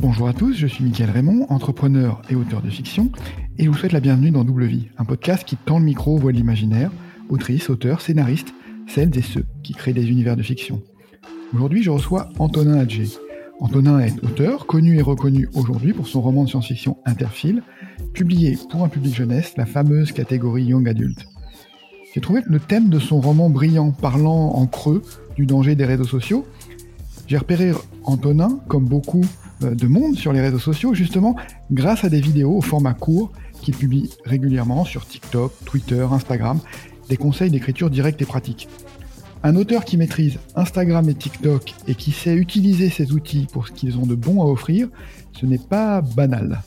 Bonjour à tous, je suis Mickaël Raymond, entrepreneur et auteur de fiction, et je vous souhaite la bienvenue dans Double Vie, un podcast qui tend le micro aux voix de l'imaginaire, autrices, auteurs, scénaristes, celles et ceux qui créent des univers de fiction. Aujourd'hui, je reçois Antonin Adjé. Antonin est auteur, connu et reconnu aujourd'hui pour son roman de science-fiction Interfile, publié pour un public jeunesse, la fameuse catégorie Young Adult. J'ai trouvé le thème de son roman brillant, parlant en creux du danger des réseaux sociaux. J'ai repéré Antonin, comme beaucoup euh, de monde sur les réseaux sociaux, justement grâce à des vidéos au format court qu'il publie régulièrement sur TikTok, Twitter, Instagram, des conseils d'écriture directe et pratique. Un auteur qui maîtrise Instagram et TikTok et qui sait utiliser ces outils pour ce qu'ils ont de bon à offrir, ce n'est pas banal.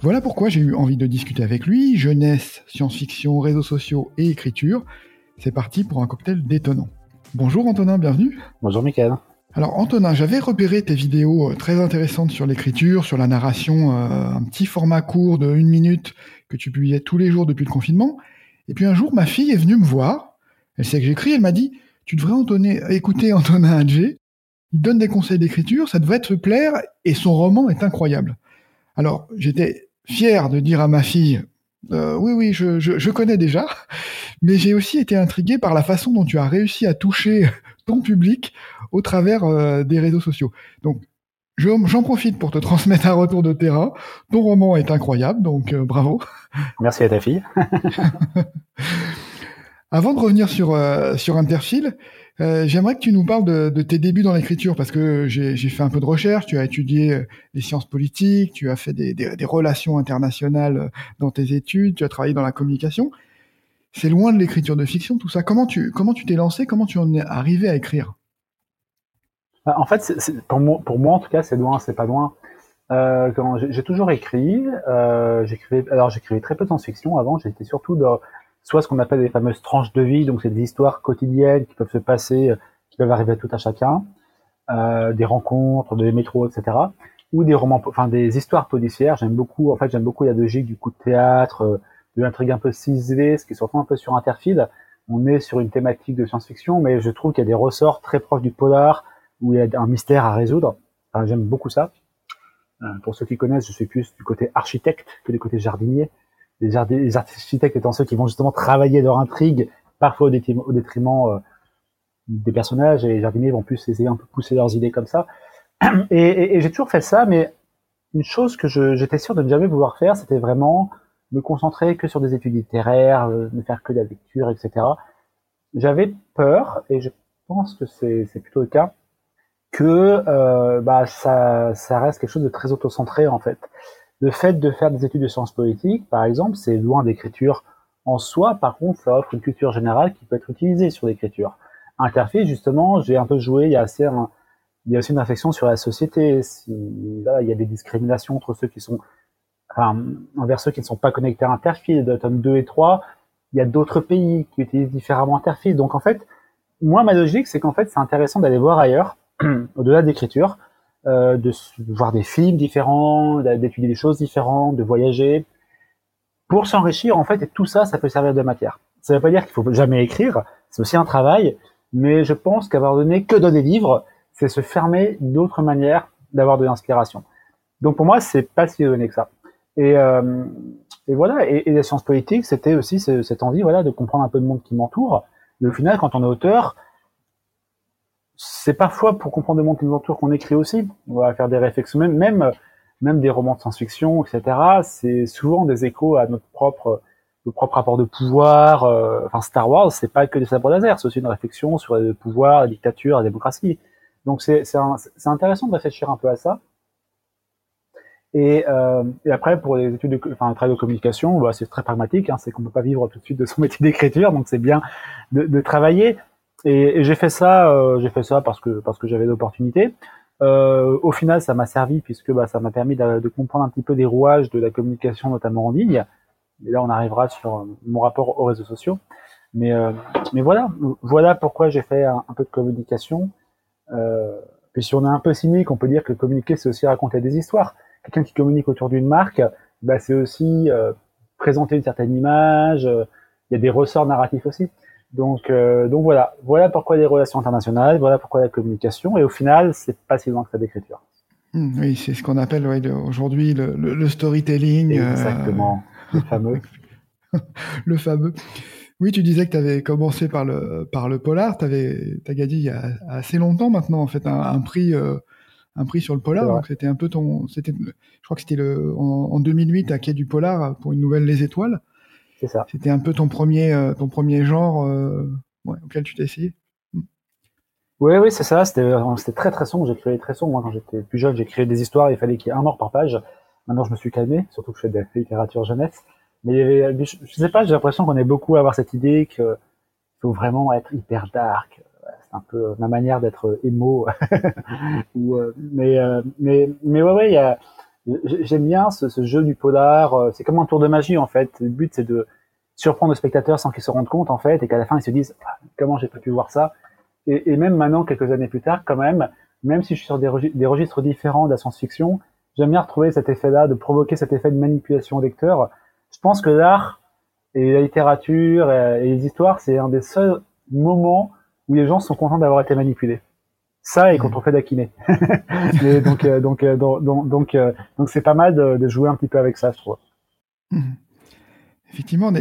Voilà pourquoi j'ai eu envie de discuter avec lui, jeunesse, science-fiction, réseaux sociaux et écriture. C'est parti pour un cocktail détonnant. Bonjour Antonin, bienvenue. Bonjour Michael. Alors Antonin, j'avais repéré tes vidéos euh, très intéressantes sur l'écriture, sur la narration, euh, un petit format court de une minute que tu publiais tous les jours depuis le confinement. Et puis un jour, ma fille est venue me voir. Elle sait que j'écris. Elle m'a dit "Tu devrais écouter Antonin Adjé. Il donne des conseils d'écriture, ça devrait te plaire et son roman est incroyable." Alors j'étais fier de dire à ma fille euh, oui, oui, je, je, connais déjà, mais j'ai aussi été intrigué par la façon dont tu as réussi à toucher ton public au travers euh, des réseaux sociaux. Donc, j'en profite pour te transmettre un retour de terrain. Ton roman est incroyable, donc euh, bravo. Merci à ta fille. Avant de revenir sur, sur Interfile, j'aimerais que tu nous parles de, de tes débuts dans l'écriture, parce que j'ai fait un peu de recherche, tu as étudié les sciences politiques, tu as fait des, des, des relations internationales dans tes études, tu as travaillé dans la communication c'est loin de l'écriture de fiction, tout ça. Comment tu comment tu t'es lancé? Comment tu en es arrivé à écrire? Bah, En fait, pour, moi, en tout cas, c'est loin, c'est pas loin. Euh, j'ai toujours écrit. Euh, j'écrivais, alors j'écrivais très peu de science-fiction avant. J'étais surtout dans soit ce qu'on appelle les fameuses tranches de vie, donc c'est des histoires quotidiennes qui peuvent se passer, qui peuvent arriver à tout à chacun, euh, des rencontres, des métros, etc. Ou des romans, enfin des histoires policières. J'aime beaucoup. En fait, j'aime beaucoup la logique du coup de théâtre de l'intrigue un peu ciselée, ce qui est surtout un peu sur Interfeed. On est sur une thématique de science-fiction, mais je trouve qu'il y a des ressorts très proches du polar, où il y a un mystère à résoudre. J'aime beaucoup ça. Euh, pour ceux qui connaissent, je suis plus du côté architecte que du côté jardinier. Les, architectes étant ceux qui vont justement travailler leur intrigue, parfois au détriment, euh, des personnages, et les jardiniers vont plus essayer un peu pousser leurs idées comme ça. Et, et j'ai toujours fait ça, mais une chose que j'étais sûr de ne jamais vouloir faire, c'était vraiment me concentrer que sur des études littéraires, euh, ne faire que de la lecture, etc. J'avais peur, et je pense que c'est plutôt le cas, que euh, bah, ça, reste quelque chose de très autocentré en fait. Le fait de faire des études de sciences politiques, par exemple, c'est loin d'écriture en soi. Par contre, ça offre une culture générale qui peut être utilisée sur l'écriture. Interface, justement, j'ai un peu joué. Il y a aussi une réflexion sur la société. Là, il y a des discriminations entre ceux qui sont enfin, envers ceux qui ne sont pas connectés à Interfile, de tome 2 et 3, il y a d'autres pays qui utilisent différemment Interfile. Donc en fait, moi ma logique c'est qu'en fait c'est intéressant d'aller voir ailleurs, au-delà d'écriture, euh, de voir des films différents, d'étudier des choses différentes, de voyager, pour s'enrichir en fait. Et tout ça, ça peut servir de matière. Ça ne veut pas dire qu'il faut jamais écrire, c'est aussi un travail, mais je pense qu'avoir donné que dans des livres, c'est se fermer d'autres manières d'avoir de l'inspiration. Donc pour moi, c'est pas si donné que ça. Et, euh, et voilà, et, et, la science politique, c'était aussi cette envie voilà, de comprendre un peu le monde qui m'entoure. Et au final, quand on est auteur, c'est parfois pour comprendre le monde qui nous entoure qu'on écrit aussi. On va faire des réflexions, même, même, même des romans de science-fiction, etc. C'est souvent des échos à notre propre, notre propre rapport de pouvoir. Euh, enfin, Star Wars, c'est pas que des sabres laser, c'est aussi une réflexion sur le pouvoir, la dictature, la démocratie. Donc c'est intéressant de réfléchir un peu à ça. Et, euh, et, après, pour les études, de, enfin, le travail de communication, bah, c'est très pragmatique. Hein, c'est qu'on peut pas vivre tout de suite de son métier d'écriture, donc c'est bien de, de, travailler. Et, et j'ai fait ça, euh, j'ai fait ça parce que parce que j'avais l'opportunité. Euh, au final, ça m'a servi puisque bah, ça m'a permis de, de, comprendre un petit peu des rouages de la communication, notamment en ligne. Et là, on arrivera sur mon rapport aux réseaux sociaux. Mais euh, mais voilà, voilà pourquoi j'ai fait un, un, peu de communication. Euh, puis si on est un peu cynique, on peut dire que communiquer, c'est aussi raconter des histoires quelqu'un qui communique autour d'une marque, bah, c'est aussi euh, présenter une certaine image. Euh, il y a des ressorts narratifs aussi. Donc, euh, donc voilà, voilà pourquoi les relations internationales, voilà pourquoi la communication. Et au final, c'est pas si loin que ça d'écriture. Hmm, oui, c'est ce qu'on appelle aujourd'hui le, storytelling. Exactement, le fameux. le fameux. Oui, tu disais que tu avais commencé par le, par le polar. Tu as gagné il y a assez longtemps maintenant, en fait, un, prix, euh, un prix sur le polar. Donc, c'était un peu ton. C'était, je crois que c'était le, en, 2008 à Quai du Polar pour une nouvelle Les Étoiles. C'est ça. C'était un peu ton premier, euh, ton premier genre euh, auquel tu t'es essayé. Oui, oui, c'est ça. C'était, c'était très, très sombre. J'écrivais très sombre. Moi, quand j'étais plus jeune, j'écrivais des histoires. Il fallait qu'il y ait un mort par page. Maintenant, je me suis calmé, surtout que je fais de la littérature jeunesse. Mais je, sais pas, j'ai l'impression qu'on est beaucoup à avoir cette idée qu'il faut vraiment être hyper dark. Un peu ma manière d'être émo. Ou, euh, mais, euh, mais, mais ouais, ouais, j'aime bien ce, jeu du polar. Euh, c'est comme un tour de magie en fait. Le but c'est de surprendre le spectateur sans qu'il se rende compte en fait, et qu'à la fin ils se disent ah, comment j'ai pas pu voir ça? Et, même maintenant, quelques années plus tard, quand même, même si je suis sur des, des registres différents de la science-fiction, j'aime bien retrouver cet effet-là, de provoquer cet effet de manipulation au lecteur je pense que l'art et la littérature et, les histoires, c'est un des seuls moments où les gens sont contents d'avoir été manipulés. Ça et quand mmh. on fait d'acquiné. donc, euh, donc, euh, donc, donc, euh, donc, c'est pas mal de, jouer un petit peu avec ça, je trouve. Mmh. Effectivement.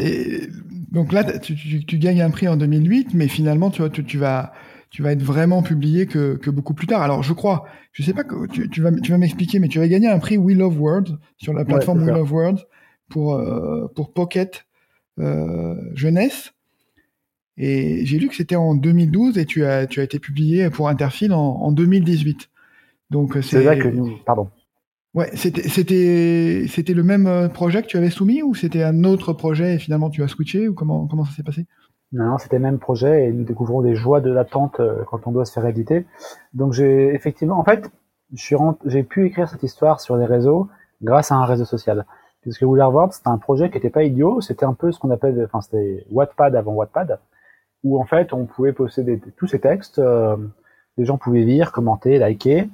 donc là, tu, tu, gagnes un prix en 2008, mais finalement, tu, tu, vas, tu vas être vraiment publié que, que, beaucoup plus tard. Alors, je crois, je sais pas que tu, tu vas, tu vas m'expliquer, mais tu vas gagner un prix We Love World sur la plateforme We Love World pour, euh, pour Pocket euh, Jeunesse. Et j'ai lu que c'était en 2012 et tu as, tu as été publié pour Interfil en, 2018. Donc c'est là que pardon. Ouais, c'était c'était c'était le même euh, projet que tu avais soumis ou c'était un autre projet et finalement tu as switché ou comment comment ça s'est passé? Non, c'était le même projet et nous découvrons des joies de l'attente quand on doit se faire éditer. Donc j'ai effectivement en fait, j'ai pu écrire cette histoire sur les réseaux grâce à un réseau social puisque Ward, c'était un projet qui n'était pas idiot, c'était un peu ce qu'on appelle, enfin c'était Wattpad avant Wattpad, où en fait on pouvait posséder tous ces textes, euh, les gens pouvaient lire, commenter, liker,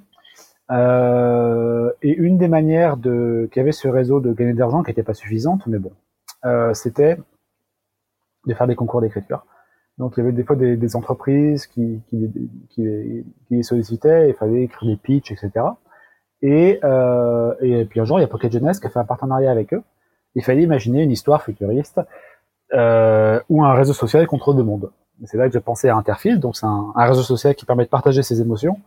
euh, et une des manières de qu'il y avait ce réseau de gagner de l'argent qui n'était pas suffisante, mais bon, euh, c'était de faire des concours d'écriture. Donc il y avait des fois des, des entreprises qui, qui, qui, qui, sollicitaient, il fallait écrire des pitchs, etc. Et, euh, et puis un jour, il y a Pocket Jeunesse qui a fait un partenariat avec eux. Il fallait imaginer une histoire futuriste euh, ou un réseau social contre le monde. C'est là que j'ai pensé à Interfield, donc c'est un, réseau social qui permet de partager ses émotions.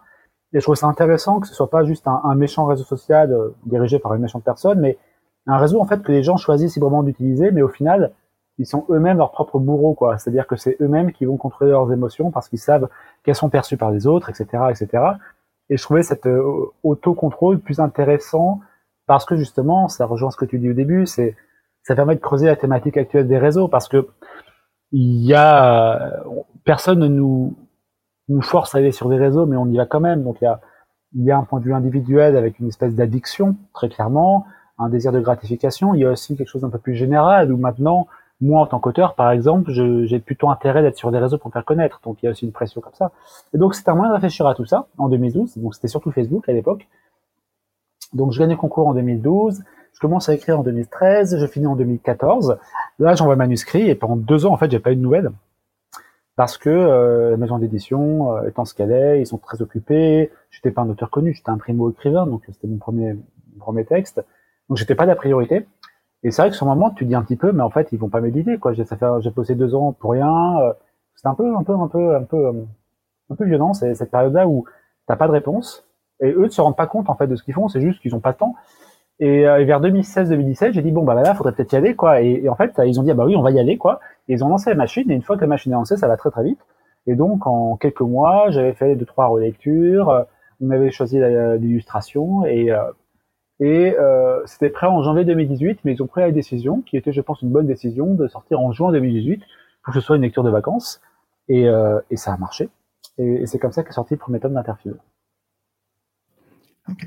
Et je trouve ça intéressant que ce soit pas juste un, un méchant réseau social euh, dirigé par une méchante personne, mais un réseau en fait que les gens choisissent librement d'utiliser, mais au final, ils sont eux-mêmes leurs propres bourreaux, quoi. C'est-à-dire que c'est eux-mêmes qui vont contrôler leurs émotions parce qu'ils savent qu'elles sont perçues par les autres, etc., etc. Et je trouvais cet euh, autocontrôle plus intéressant parce que justement, ça rejoint ce que tu dis au début, c'est ça permet de creuser la thématique actuelle des réseaux parce que il y a personne ne nous nous force à aller sur des réseaux, mais on y va quand même. Donc il y a il y a un point de vue individuel avec une espèce d'addiction très clairement, un désir de gratification. Il y a aussi quelque chose d'un peu plus général où maintenant moi, en tant qu'auteur, par exemple, j'ai plutôt intérêt d'être sur des réseaux pour faire connaître. Donc, il y a aussi une pression comme ça. Et donc, c'était un moyen de réfléchir à tout ça en 2012. Donc, c'était surtout Facebook à l'époque. Donc, je gagne le concours en 2012. Je commence à écrire en 2013. Je finis en 2014. Là, j'envoie le manuscrit et pendant deux ans, en fait, j'ai pas eu de nouvelles parce que euh, la maison d'édition euh, étant ce qu'elle est, ils sont très occupés. J'étais pas un auteur connu, j'étais un primo écrivain, donc c'était mon premier mon premier texte. Donc, j'étais pas la priorité. Et c'est vrai que sur le moment, tu dis un petit peu, mais en fait, ils vont pas m'éditer, quoi. J'ai, j'ai posé deux ans pour rien. Euh, c'est un peu, un peu, un peu, un peu, un peu violent, cette période-là où t'as pas de réponse. Et eux ne se rendent pas compte, en fait, de ce qu'ils font. C'est juste qu'ils ont pas de temps. Et, euh, vers 2016-2017, j'ai dit, bon, bah là, faudrait peut-être y aller, quoi. Et, en fait, ils ont dit, ah, bah oui, on va y aller, quoi. Et ils ont lancé la machine. Et une fois que la machine est lancée, ça va très, très vite. Et donc, en quelques mois, j'avais fait deux, trois relectures. On avait choisi l'illustration et, euh, et euh, c'était prêt en janvier 2018, mais ils ont pris la décision, qui était, je pense, une bonne décision, de sortir en juin 2018 pour que ce soit une lecture de vacances. Et, euh, et ça a marché. Et, c'est comme ça qu'est sorti le premier tome d'Interfield. Ok.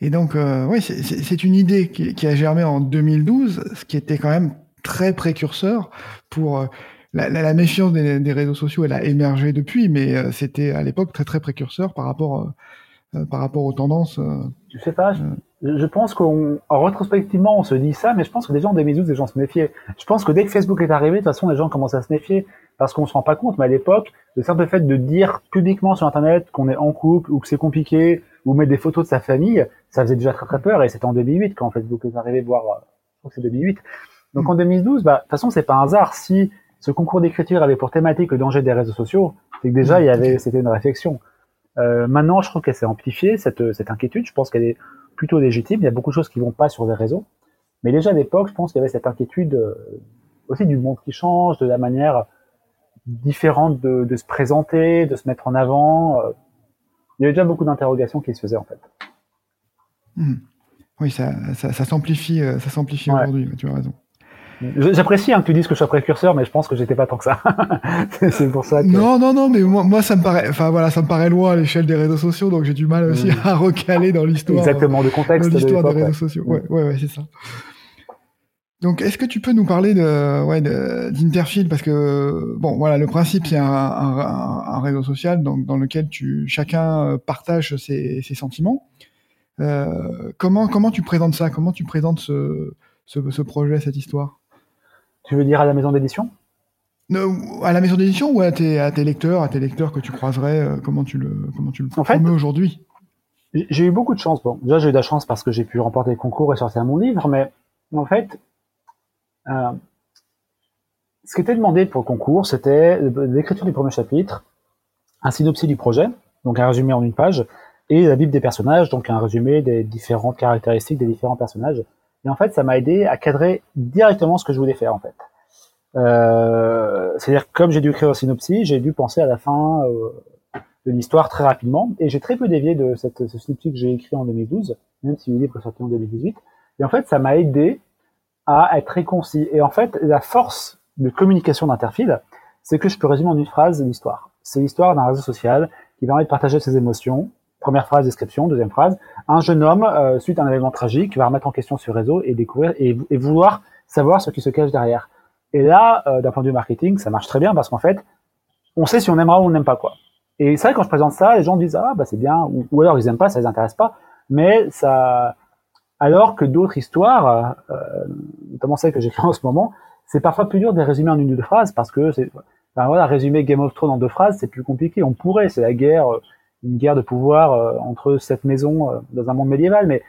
Et donc, euh, oui, c'est une idée qui, qui, a germé en 2012, ce qui était quand même très précurseur pour euh, la, la, méfiance des, des, réseaux sociaux. Elle a émergé depuis, mais euh, c'était à l'époque très très précurseur par rapport euh, par rapport aux tendances. Je sais pas je pense qu'en rétrospectivement, on se dit ça, mais je pense que déjà en 2012, les gens se méfiaient. Je pense que dès que Facebook est arrivé, de toute façon, les gens commencent à se méfier parce qu'on se rend pas compte. Mais à l'époque, le simple fait de dire publiquement sur Internet qu'on est en couple ou que c'est compliqué ou mettre des photos de sa famille, ça faisait déjà très très peur. Et c'était en 2008 quand Facebook est arrivé voir, euh, je crois que c'est 2008. Donc en 2012, bah, de toute façon, c'est pas un hasard. Si ce concours d'écriture avait pour thématique le danger des réseaux sociaux, c'est que déjà, il y avait, c'était une réflexion. Euh, maintenant, je trouve qu'elle s'est amplifiée, cette, cette inquiétude. Je pense qu'elle est plutôt légitime. Il y a beaucoup de choses qui vont pas sur les réseaux. Mais déjà à l'époque, je pense qu'il y avait cette inquiétude euh, aussi du monde qui change, de la manière différente de, de, se présenter, de se mettre en avant. Euh. Il y avait déjà beaucoup d'interrogations qui se faisaient en fait. Mmh. Oui, ça, ça, ça s'amplifie, euh, ça s'amplifie aujourd'hui. Tu as raison. J'apprécie hein, que tu dises que je sois précurseur, mais je pense que j'étais pas tant que ça. c'est pour ça. Que... Non, non, non, mais moi, moi, ça me paraît, enfin voilà, ça me paraît loin à l'échelle des réseaux sociaux, donc j'ai du mal aussi mmh. à recaler dans l'histoire. Exactement, de contexte. De l'histoire des réseaux sociaux. Ouais, ouais, ouais, c'est ça. Donc, est-ce que tu peux nous parler de, ouais, d'Interfield? Parce que bon, voilà, le principe c'est un, un, un, réseau social donc, dans lequel tu chacun partage ses, ses sentiments. Euh, comment comment tu présentes ça? Comment tu présentes ce, ce, ce, projet, cette histoire? Tu veux dire à la maison d'édition? À la maison d'édition ou à tes, à tes lecteurs, à tes lecteurs que tu croiserais euh, Comment tu le comment tu le en fait, aujourd'hui? J'ai eu beaucoup de chance. Bon, déjà j'ai eu de la chance parce que j'ai pu remporter le concours et sortir mon livre, mais en fait euh, ce qui était demandé pour le concours, c'était l'écriture du premier chapitre, un synopsis du projet, donc un résumé en une page, et la bible des personnages, donc un résumé des différentes caractéristiques des différents personnages. Et en fait, ça m'a aidé à cadrer directement ce que je voulais faire, en fait. Euh, C'est-à-dire, comme j'ai dû écrire un synopsis, j'ai dû penser à la fin euh, de l'histoire très rapidement, et j'ai très peu dévié de cette, ce synopsis que j'ai écrit en 2012, même si le livre est sorti en 2018. Et en fait, ça m'a aidé à être très concis. Et en fait, la force de communication d'Interfield, c'est que je peux résumer en une phrase l'histoire. C'est l'histoire d'un réseau social qui permet de partager ses émotions. Première phrase, description. Deuxième phrase, un jeune homme, euh, suite à un événement tragique, va remettre en question ce réseau et découvrir et, vouloir savoir ce qui se cache derrière. Et là, euh, d'un point de vue marketing, ça marche très bien parce qu'en fait, on sait si on aimera ou on n'aime pas quoi. Et c'est vrai quand je présente ça, les gens disent ah bah c'est bien, ou, ou, alors ils aiment pas, ça les intéresse pas, mais ça alors que d'autres histoires, euh, notamment celles que j'écris en ce moment, c'est parfois plus dur de les résumer en une ou deux phrases parce que c'est, ben voilà, résumer Game of Thrones en deux phrases, c'est plus compliqué. On pourrait, c'est la guerre, une guerre de pouvoir euh, entre cette maison euh, dans un monde médiéval, mais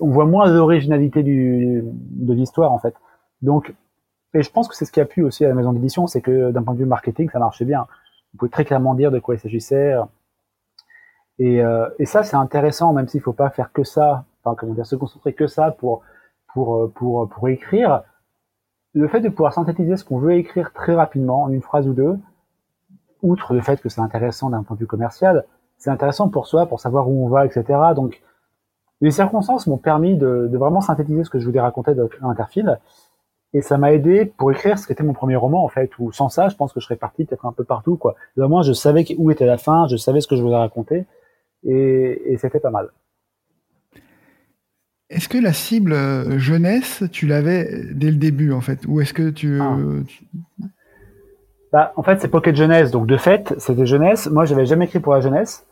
on voit moins l'originalité de l'histoire en fait. Donc, et je pense que c'est ce qui a plu aussi à la maison d'édition, c'est que d'un point de vue marketing, ça marchait bien. On pouvait très clairement dire de quoi il s'agissait. Et, et ça, c'est intéressant, même s'il faut pas faire que ça enfin comment dire, se concentrer que ça pour pour euh, pour pour écrire. Le fait de pouvoir synthétiser ce qu'on veut écrire très rapidement en une phrase ou deux, outre le fait que c'est intéressant d'un point de vue commercial, c'est intéressant pour soi, pour savoir où on va, etc. Donc les circonstances m'ont permis de, de, vraiment synthétiser ce que je voulais raconter dans Interfield. Et ça m'a aidé pour écrire ce qui était mon premier roman, en fait, où sans ça, je pense que je serais parti peut-être un peu partout, quoi. Au moins, je savais où était la fin, je savais ce que je voulais raconter, et, et c'était pas mal. Est-ce que la cible euh, jeunesse, tu l'avais dès le début en fait, ou est-ce que tu, ah. Bah, en fait, c'est Pocket Jeunesse, donc de fait, c'était jeunesse. Moi, j'avais jamais écrit pour la jeunesse.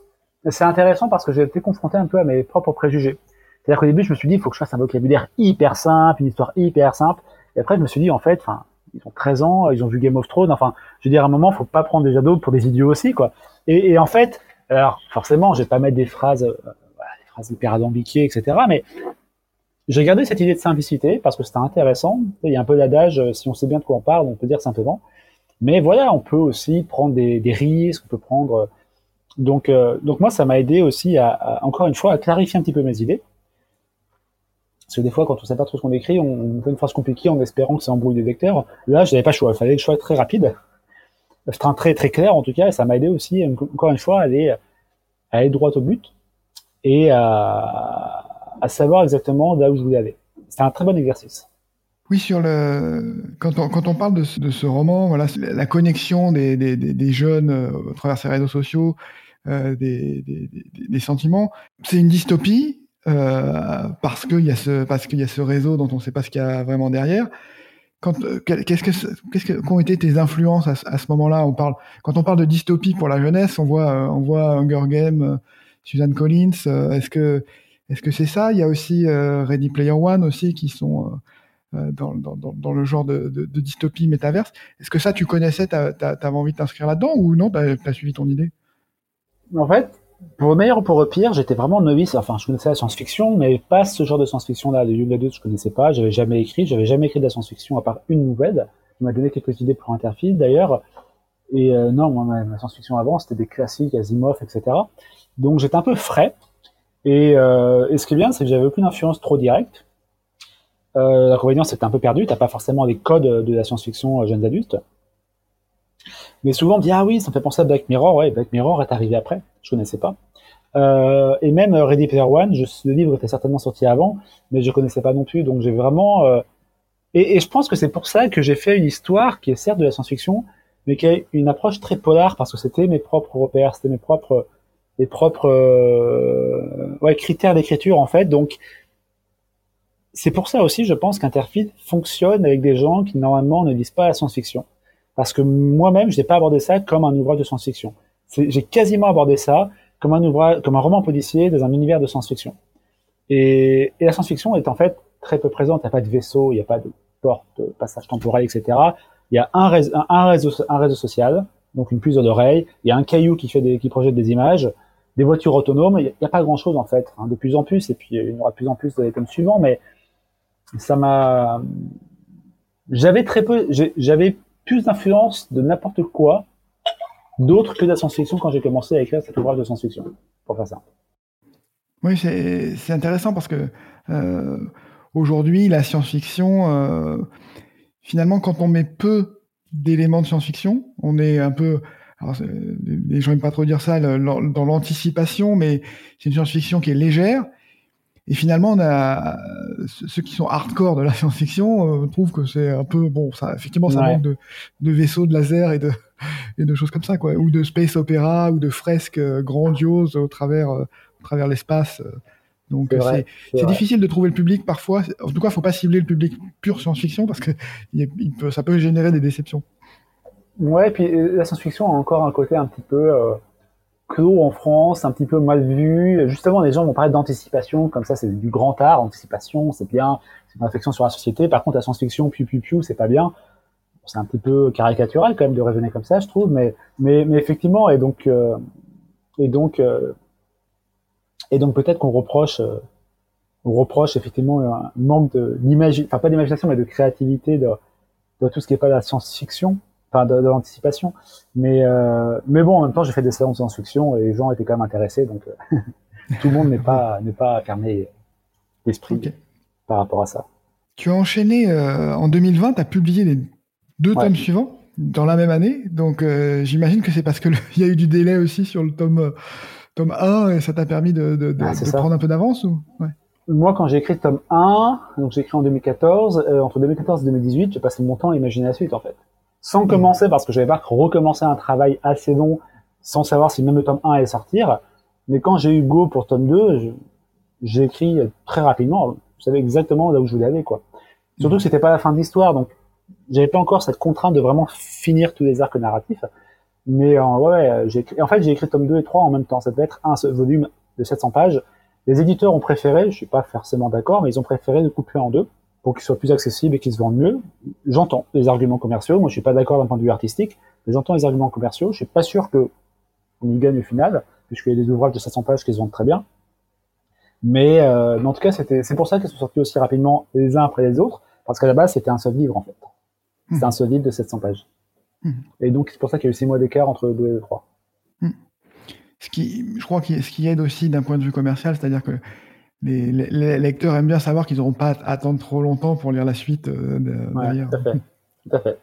C'est intéressant parce que j'ai été confronté un peu à mes propres préjugés. C'est-à-dire qu'au début, je me suis dit, il faut que je fasse un vocabulaire hyper simple, une histoire hyper simple. Et après, je me suis dit, en fait, enfin, ils ont 13 ans, ils ont vu Game of Thrones. Enfin, je veux dire, à un moment, faut pas prendre des ados pour des idiots aussi, quoi. Et, et en fait, alors forcément, je vais pas mettre des phrases, euh, des phrases hyper alambiquées, etc. Mais j'ai gardé cette idée de simplicité parce que c'était intéressant. Il y a un peu d'adage, euh, si on sait bien de quoi on parle, on peut dire simplement. Mais voilà, on peut aussi prendre des, des risques, on peut prendre. Euh, donc, euh, donc moi, ça m'a aidé aussi à, encore une fois, à clarifier un petit peu mes idées. Parce que des fois, quand on sait pas trop ce qu'on écrit, on fait une phrase compliquée en espérant que ça embrouille des lecteurs. Là, je n'avais pas le choix. Il fallait je sois très rapide. C'était très, très clair, en tout cas, et ça m'a aidé aussi, encore une fois, à aller, à aller droit au but et à, à savoir exactement là où je voulais aller. C'est un très bon exercice. Oui, sur le quand on, quand on parle de ce, de ce roman, voilà, la connexion des, des, des jeunes euh, à travers ces réseaux sociaux, euh, des, des, sentiments, c'est une dystopie euh, parce qu'il y a ce parce qu'il y a ce réseau dont on ne sait pas ce qu'il y a vraiment derrière. Quand euh, qu'est-ce que qu'est-ce que qu'ont été tes influences à, à ce moment-là? On parle quand on parle de dystopie pour la jeunesse, on voit on voit Hunger Games, Suzanne Collins. Est-ce que est-ce que c'est ça? Il y a aussi euh, Ready Player One aussi qui sont euh, euh, dans, dans, le genre de, dystopie métaverse. Est-ce que ça, tu connaissais, tu avais envie de t'inscrire là-dedans ou non Tu as, suivi ton idée? En fait, pour le meilleur ou pour le pire, j'étais vraiment novice. Enfin, je connaissais la science-fiction, mais pas ce genre de science-fiction-là. Les Young Adults, je connaissais pas. J'avais jamais écrit. J'avais jamais écrit de la science-fiction à part une nouvelle. qui m'a donné quelques idées pour Interfit, d'ailleurs. Et euh, non, moi, ma, science-fiction avant, c'était des classiques, Asimov, etc. Donc, j'étais un peu frais. Et, euh, et ce qui est bien, c'est que j'avais aucune influence trop directe. Euh, L'inconvénient, c'est que un peu perdu. T'as pas forcément les codes de la science-fiction euh, jeunes adultes. Mais souvent, on dit ah oui, ça me fait penser à Black Mirror. Ouais, Black Mirror est arrivé après. Je connaissais pas. Euh, et même Ready Player One, le livre était certainement sorti avant, mais je connaissais pas non plus. Donc j'ai vraiment. Euh, et, je pense que c'est pour ça que j'ai fait une histoire qui est certes de la science-fiction, mais qui a une approche très polar parce que c'était mes propres repères, c'était mes propres, mes propres euh, ouais, critères d'écriture en fait. Donc c'est pour ça aussi, je pense qu'Interfeed fonctionne avec des gens qui normalement ne lisent pas la science-fiction. Parce que moi-même, je n'ai pas abordé ça comme un ouvrage de science-fiction. J'ai quasiment abordé ça comme un ouvrage, comme un roman policier dans un univers de science-fiction. Et, la science-fiction est en fait très peu présente. Il n'y a pas de vaisseau, il n'y a pas de porte, de passage temporel, etc. Il y a un réseau, social, donc une puce d'oreille. Il y a un caillou qui fait des, projette des images, des voitures autonomes. Il n'y a, pas grand-chose en fait, de plus en plus. Et puis il y aura de plus en plus dans les tomes suivants, mais ça m'a, j'avais très peu, j'avais plus d'influence de n'importe quoi d'autre que de la science-fiction quand j'ai commencé à écrire cet ouvrage de science-fiction, pour faire ça. Oui, c'est intéressant parce que euh, aujourd'hui, la science-fiction, euh, finalement, quand on met peu d'éléments de science-fiction, on est un peu... Alors, les gens n'aiment pas trop dire ça dans l'anticipation, mais c'est une science-fiction qui est légère et finalement, on a ceux qui sont hardcore de la science-fiction euh, trouvent que c'est un peu bon. Ça, effectivement, ça manque de, de, vaisseaux, de laser et de et de choses comme ça, quoi, ou de space opéra ou de fresques euh, grandioses au travers euh, au travers l'espace. Euh. Donc c'est difficile de trouver le public parfois. En tout cas, faut pas cibler le public pur science-fiction parce que il peut, ça peut générer des déceptions. Ouais, puis la science-fiction a encore un côté un petit peu clos en France, un petit peu mal vu. Justement, les gens vont parler d'anticipation, comme ça, c'est du grand art. Anticipation, c'est bien, c'est une réflexion sur la société. Par contre, la science-fiction, piu piu piu, c'est pas bien. C'est un petit peu caricatural quand même de raisonner comme ça, je trouve, mais mais, mais effectivement, et donc euh, et donc euh, et donc peut-être qu'on reproche euh, on reproche effectivement un manque de enfin pas d'imagination, mais de créativité de, de tout ce qui est pas la science-fiction enfin de, l'anticipation. Mais euh, mais bon, en même temps, j'ai fait des séances de science-fiction et les gens étaient quand même intéressés, donc euh, tout le monde n'est pas n'est pas fermé d'esprit par rapport à ça. Tu as enchaîné euh, en 2020, tu as publié les deux tomes suivants dans la même année, donc euh, j'imagine que c'est parce que il y a eu du délai aussi sur le tome tome 1 et ça t'a permis de, de, de, ah, de prendre un peu d'avance ou? Ouais. Moi, quand j'ai écrit le tome 1, donc j'ai écrit en 2014, entre 2014 et 2018, j'ai passé mon temps à imaginer la suite en fait sans commencer, parce que je n'avais pas recommencer un travail assez long, sans savoir si même le tome 1 allait sortir. Mais quand j'ai eu go pour tome 2, j'ai écrit très rapidement. Je savais exactement là où je voulais aller, quoi. Surtout que c'était pas la fin de l'histoire, donc j'avais pas encore cette contrainte de vraiment finir tous les arcs narratifs. Mais euh, ouais, j'ai en fait, j'ai écrit tome 2 et 3 en même temps. Ça devait être un volume de 700 pages. Les éditeurs ont préféré, je suis pas forcément d'accord, mais ils ont préféré le couper en deux pour qu'il soit plus accessible et qu'il se vende mieux. J'entends les arguments commerciaux. Moi, je suis pas d'accord d'un point de vue artistique, mais j'entends les arguments commerciaux. Je suis pas sûr que on y gagne au final, puisqu'il y a des ouvrages de 700 pages qui se vendent très bien. Mais, euh, en tout cas, c'était, c'est pour ça qu'ils sont sortis aussi rapidement les uns après les autres, parce qu'à la base, c'était un seul livre, en fait. C'était un seul livre de 700 pages. Mmh. Et donc, c'est pour ça qu'il y a eu six mois d'écart entre le 2 et le 3. Mmh. Ce qui, je crois que ce qui aide aussi d'un point de vue commercial, c'est-à-dire que les, les, lecteurs aiment bien savoir qu'ils n'auront pas à attendre trop longtemps pour lire la suite euh, derrière. Tout à fait. Tout à fait.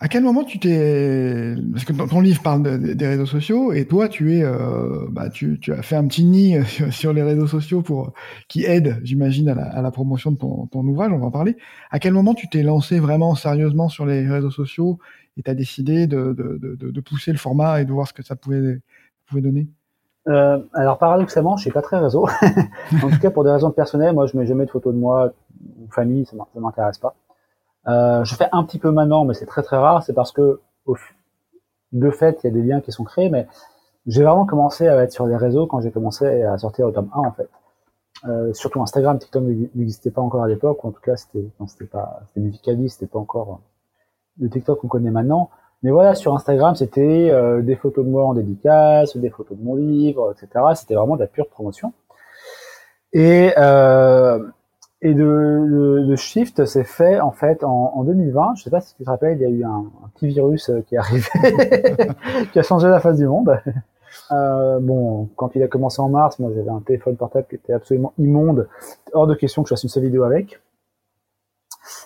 À quel moment tu t'es parce que ton livre parle des réseaux sociaux et toi tu es euh, bah, tu, tu, as fait un petit nid sur, les réseaux sociaux pour qui aide j'imagine à la, à la, promotion de ton, ton, ouvrage on va en parler. À quel moment tu t'es lancé vraiment sérieusement sur les réseaux sociaux et tu as décidé de, de, pousser le format et de voir ce que ça pouvait pouvait donner? Euh, alors paradoxalement, je suis pas très réseau. en tout cas, pour des raisons personnelles, moi, je mets jamais de photos de moi ou famille, ça m'intéresse pas. Euh, je fais un petit peu maintenant, mais c'est très très rare. C'est parce que de fait, il y a des liens qui sont créés, mais j'ai vraiment commencé à être sur les réseaux quand j'ai commencé à sortir au tome 1 en fait. Euh, surtout Instagram, TikTok n'existait pas encore à l'époque, ou en tout cas c'était c'était pas c'était Musicali, c'était pas encore le TikTok qu'on connaît maintenant. Mais voilà, sur Instagram, c'était euh, des photos de moi en dédicace, des photos de mon livre, etc. C'était vraiment de la pure promotion. Et, euh, le, le, shift s'est fait en fait en, en, 2020. Je sais pas si tu te rappelles, il y a eu un, petit virus euh, qui est arrivé, qui a changé la face du monde. Euh, bon, quand il a commencé en mars, moi j'avais un téléphone portable qui était absolument immonde, hors de question que je fasse une seule vidéo avec.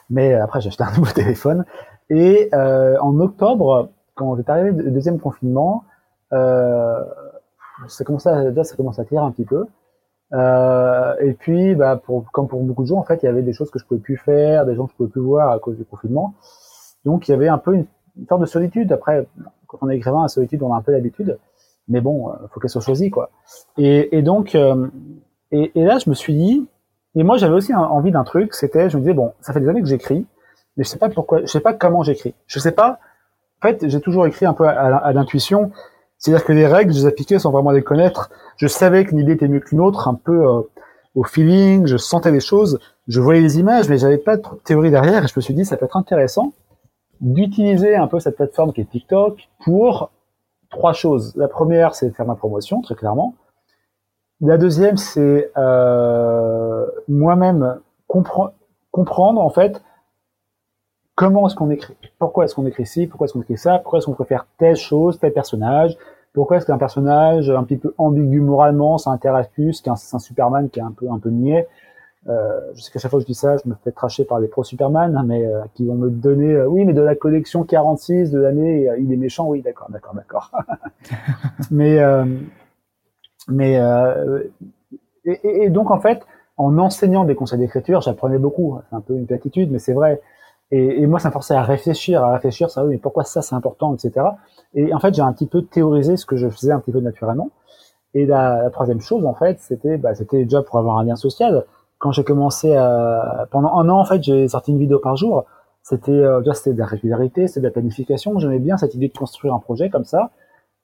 Mais après j'ai acheté un nouveau téléphone. Et euh, en octobre, quand est arrivé le deuxième confinement, euh, ça commençait à, déjà ça commence à tirer un petit peu. Euh, et puis, bah, pour, comme pour beaucoup de gens, en fait, il y avait des choses que je pouvais plus faire, des gens que je pouvais plus voir à cause du confinement. Donc, il y avait un peu une, une sorte de solitude. Après, quand on est écrivain, la solitude, on a un peu l'habitude. Mais bon, euh, faut qu'elle soit choisie, quoi. Et, et donc, euh, et, et, là, je me suis dit, et moi, j'avais aussi envie d'un truc. C'était, je me disais, bon, ça fait des années que j'écris, mais je sais pas pourquoi, je sais pas comment j'écris. Je sais pas. En fait, j'ai toujours écrit un peu à, l'intuition. C'est-à-dire que les règles, je les appliquais sans vraiment les connaître. Je savais qu'une idée était mieux qu'une autre, un peu euh, au feeling. Je sentais les choses, je voyais les images, mais j'avais pas de théorie derrière. Et je me suis dit, ça peut être intéressant d'utiliser un peu cette plateforme qui est TikTok pour trois choses. La première, c'est de faire ma promotion, très clairement. La deuxième, c'est euh, moi-même comprendre en fait comment est-ce qu'on écrit Pourquoi est-ce qu'on écrit ci Pourquoi est-ce qu'on écrit ça Pourquoi est-ce qu'on préfère telle chose, tel personnage Pourquoi est-ce qu'un personnage un petit peu ambigu moralement, ça intéresse plus qu'un un Superman qui est un peu un peu niais euh, je sais qu'à chaque fois que je dis ça, je me fais tracher par les pro Superman, mais euh, qui vont me donner, euh, oui, mais de la collection 46 de l'année, il est méchant, oui, d'accord, d'accord, d'accord. mais mais et, et, donc en fait, en enseignant des conseils d'écriture, j'apprenais beaucoup. C'est un peu une platitude, mais c'est vrai. Et, et, moi, ça me forçait à réfléchir, à réfléchir, ça, oui, mais pourquoi ça c'est important, etc. Et en fait, j'ai un petit peu théorisé ce que je faisais un petit peu naturellement. Et la, troisième chose, en fait, c'était, bah, c'était déjà pour avoir un lien social. Quand j'ai commencé à, pendant un an, en fait, j'ai sorti une vidéo par jour. C'était, euh, déjà, c'était de la régularité, c'était de la planification. J'aimais bien cette idée de construire un projet comme ça.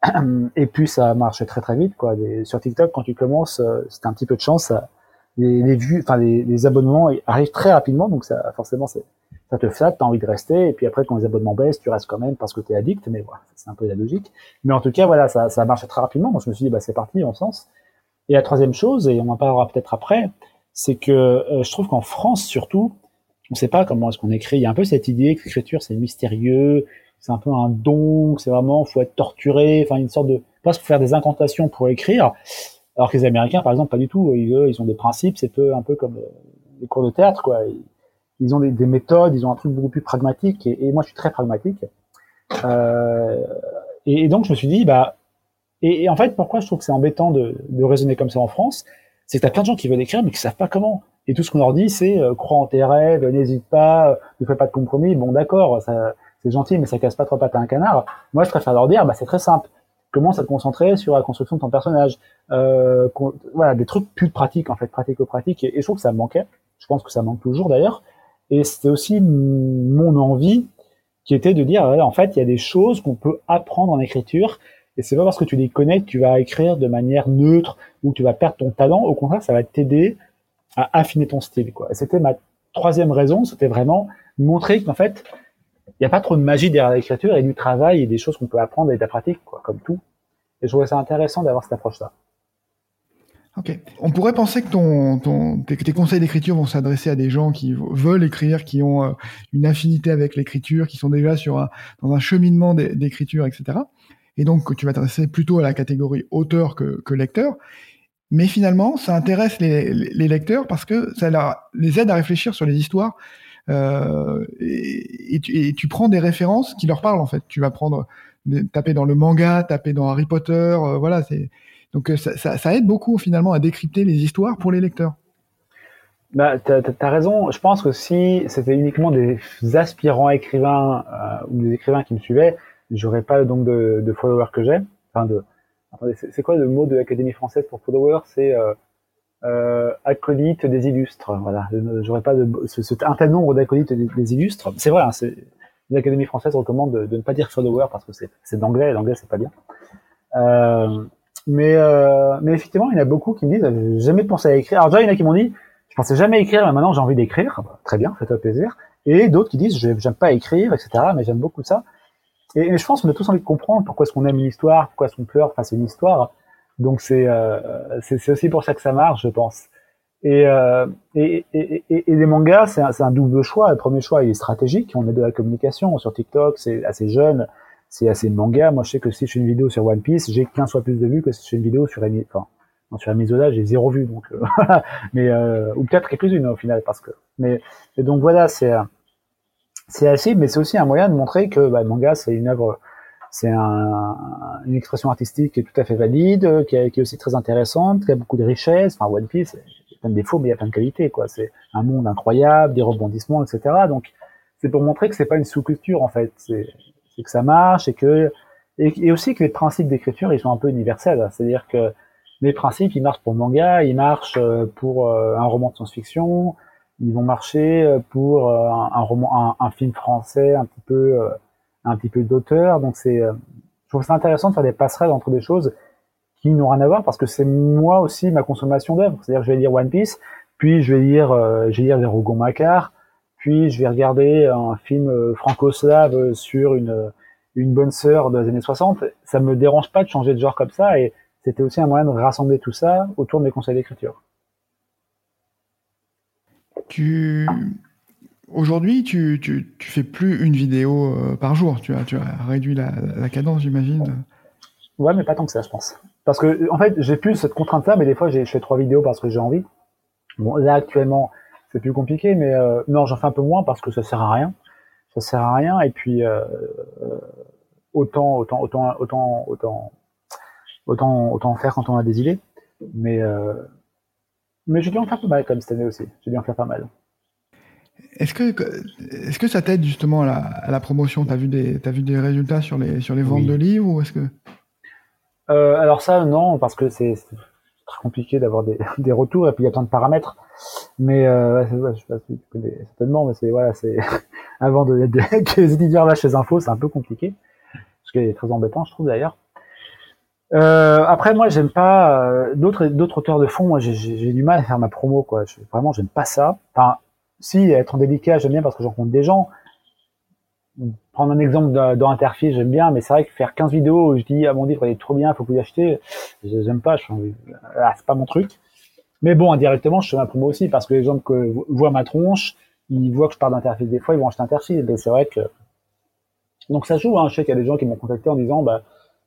Et puis, ça marchait très très vite, quoi. sur TikTok, quand tu commences, euh, c'était un petit peu de chance. Les, vues, enfin les, abonnements arrivent très rapidement, donc ça, forcément, c'est ça te flatte, t'as envie de rester, et puis après, quand les abonnements baissent, tu restes quand même parce que tu es addict, mais voilà, c'est un peu la logique. Mais en tout cas, voilà, ça, ça marche très rapidement, donc je me suis dit, bah, c'est parti, on sens. Et la troisième chose, et on en parlera peut-être après, c'est que euh, je trouve qu'en France, surtout, on ne sait pas comment est-ce qu'on écrit. Il y a un peu cette idée que l'écriture, c'est mystérieux, c'est un peu un don, c'est vraiment, faut être torturé, enfin, une sorte de, pas faire des incantations pour écrire. Alors que les Américains, par exemple, pas du tout. Ils, ont des principes, c'est un peu comme euh, les cours de théâtre, quoi ont des, des, méthodes, ils ont un truc beaucoup plus pragmatique, et, moi je suis très pragmatique. Euh, et, donc je me suis dit, bah, et, en fait, pourquoi je trouve que c'est embêtant de, raisonner comme ça en France, c'est que t'as plein de gens qui veulent écrire mais qui savent pas comment. Et tout ce qu'on leur dit, c'est euh, crois en tes rêves, n'hésite pas, euh, ne fais pas de compromis. Bon, d'accord, c'est gentil, mais ça casse pas trois pattes à un canard. Moi, je préfère leur dire, bah, c'est très simple. Commence à te concentrer sur la construction de ton personnage. Euh, voilà, des trucs plus pratiques en fait, pratico-pratiques. Et, et, je trouve que ça manquait. Je pense que ça manque toujours d'ailleurs. Et c'était aussi mon envie qui était de dire, en fait, il y a des choses qu'on peut apprendre en écriture. Et c'est pas parce que tu les connais que tu vas écrire de manière neutre ou que tu vas perdre ton talent. Au contraire, ça va t'aider à affiner ton style. Quoi. Et c'était ma troisième raison, c'était vraiment montrer qu'en fait, il n'y a pas trop de magie derrière l'écriture et du travail et des choses qu'on peut apprendre et de la pratique, quoi, comme tout. Et je trouvais ça intéressant d'avoir cette approche-là. On pourrait penser que ton, ton tes, conseils d'écriture vont s'adresser à des gens qui veulent écrire, qui ont euh, une affinité avec l'écriture, qui sont déjà sur un, dans un cheminement d'écriture, etc. Et donc, tu vas t'adresser plutôt à la catégorie auteur que, que lecteur. Mais finalement, ça intéresse les, les, lecteurs parce que ça leur, les aide à réfléchir sur les histoires. Euh, et, et, tu, et, tu, prends des références qui leur parlent en fait. Tu vas prendre, taper dans le manga, taper dans Harry Potter, euh, voilà. C'est donc euh, ça, aide beaucoup finalement à décrypter les histoires pour les lecteurs. Bah, tu as, raison. Je pense que si c'était uniquement des aspirants écrivains euh, ou des écrivains qui me suivaient, j'aurais pas donc de, de followers que j'ai. Enfin de, c'est quoi le mot de l'Académie française pour followers C'est euh, euh, acolyte des illustres. Voilà, j'aurais pas de, ce, un tel nombre d'acolytes des, illustres. C'est vrai. Hein, L'Académie française recommande de, ne pas dire follower parce que c'est d'anglais. L'anglais c'est pas bien. Euh, mais, euh, mais effectivement, il y en a beaucoup qui me disent, j'ai jamais pensé à écrire. Alors déjà, il y en a qui m'ont dit, je pensais jamais écrire, mais maintenant j'ai envie d'écrire. Bah, très bien, faites-toi plaisir. Et d'autres qui disent, j'aime pas écrire, etc. Mais j'aime beaucoup ça. et, je pense qu'on a tous envie de comprendre pourquoi est-ce qu'on aime une histoire, pourquoi est-ce qu'on pleure face à une histoire. Donc c'est euh, c'est aussi pour ça que ça marche, je pense. Et, euh, et, et, et, les mangas, c'est un, un, double choix. Le premier choix, il est stratégique. On est de la communication sur TikTok, c'est assez jeune, c'est assez manga. Moi, je sais que si je fais une vidéo sur One Piece, j'ai 15 fois plus de vues que si je fais une vidéo sur Amy, enfin, sur Amizola, j'ai zéro vue. Donc, euh, mais euh, ou peut-être quelques-unes au final, parce que. Mais et donc voilà, c'est c'est assez, mais c'est aussi un moyen de montrer que bah, le manga, c'est une œuvre c'est un, une expression artistique qui est tout à fait valide, qui, est, qui est aussi très intéressante, qui a beaucoup de richesses. Enfin, One Piece, il y a plein de défauts, mais il y a plein de qualités. quoi. C'est un monde incroyable, des rebondissements, etc. Donc, c'est pour montrer que c'est pas une sous-culture en fait. Que ça marche et que et, aussi que les principes d'écriture ils sont un peu universels. C'est-à-dire que les principes ils marchent pour le manga, ils marchent euh, pour euh, un roman de science-fiction, ils vont marcher euh, pour un, roman, un, film français un petit peu un petit peu d'auteur. Donc c'est, je trouve ça intéressant de faire des passerelles entre des choses qui n'ont rien à voir parce que c'est moi aussi ma consommation d'œuvres. C'est-à-dire que je vais lire One Piece, puis je vais lire, euh, je vais lire des Rougon Macquart, puis je vais regarder un film euh, franco-slave sur une une bonne sœur des années 60. Ça me dérange pas de changer de genre comme ça et c'était aussi un moyen de rassembler tout ça autour de mes conseils d'écriture. Tu Aujourd'hui, tu, tu, tu, fais plus une vidéo euh, par jour. Tu as, tu as réduit la, la cadence, j'imagine. Ouais, mais pas tant que ça, je pense. Parce que, en fait, j'ai plus cette contrainte-là, mais des fois, je fais trois vidéos parce que j'ai envie. Bon, là, actuellement, c'est plus compliqué, mais euh, non, j'en fais un peu moins parce que ça sert à rien. Ça sert à rien, et puis euh, autant, autant, autant, autant, autant, autant, autant en faire quand on a des idées. Mais, mais j'ai dû en faire pas mal comme cette année aussi. J'ai dû en faire pas mal. Est-ce que, est-ce que ça t'aide justement à la, à la promotion? Tu as, vu des, as vu des résultats sur les, sur les ventes de livres ou est-ce que... Euh, alors ça, non, parce que c'est très compliqué d'avoir des, des, retours et puis il y a plein de paramètres. Mais euh, je sais pas si tu connais certainement, mais c'est voilà, c'est avant de, de, que les éditeurs lâchent les infos, c'est un peu compliqué, ce qui est très embêtant, je trouve d'ailleurs. Euh, après, moi, j'aime pas euh, d'autres d'autres auteurs de fond. Moi, j'ai du mal à faire ma promo, quoi. Je, vraiment, j'aime pas ça. Enfin, si, être en délicat, j'aime bien parce que j'en compte des gens. Prendre un exemple dans Interface, j'aime bien, mais c'est vrai que faire 15 vidéos où je dis, ah mon livre, il est trop bien, il faut que vous l'achetez, j'aime pas, ah, c'est pas mon truc. Mais bon, indirectement, je fais ma promo aussi parce que les gens que voient ma tronche, ils voient que je parle d'Interface des fois, ils vont acheter Interface. Mais c'est vrai que, donc ça joue, hein. Je sais qu'il y a des gens qui m'ont contacté en disant, bah,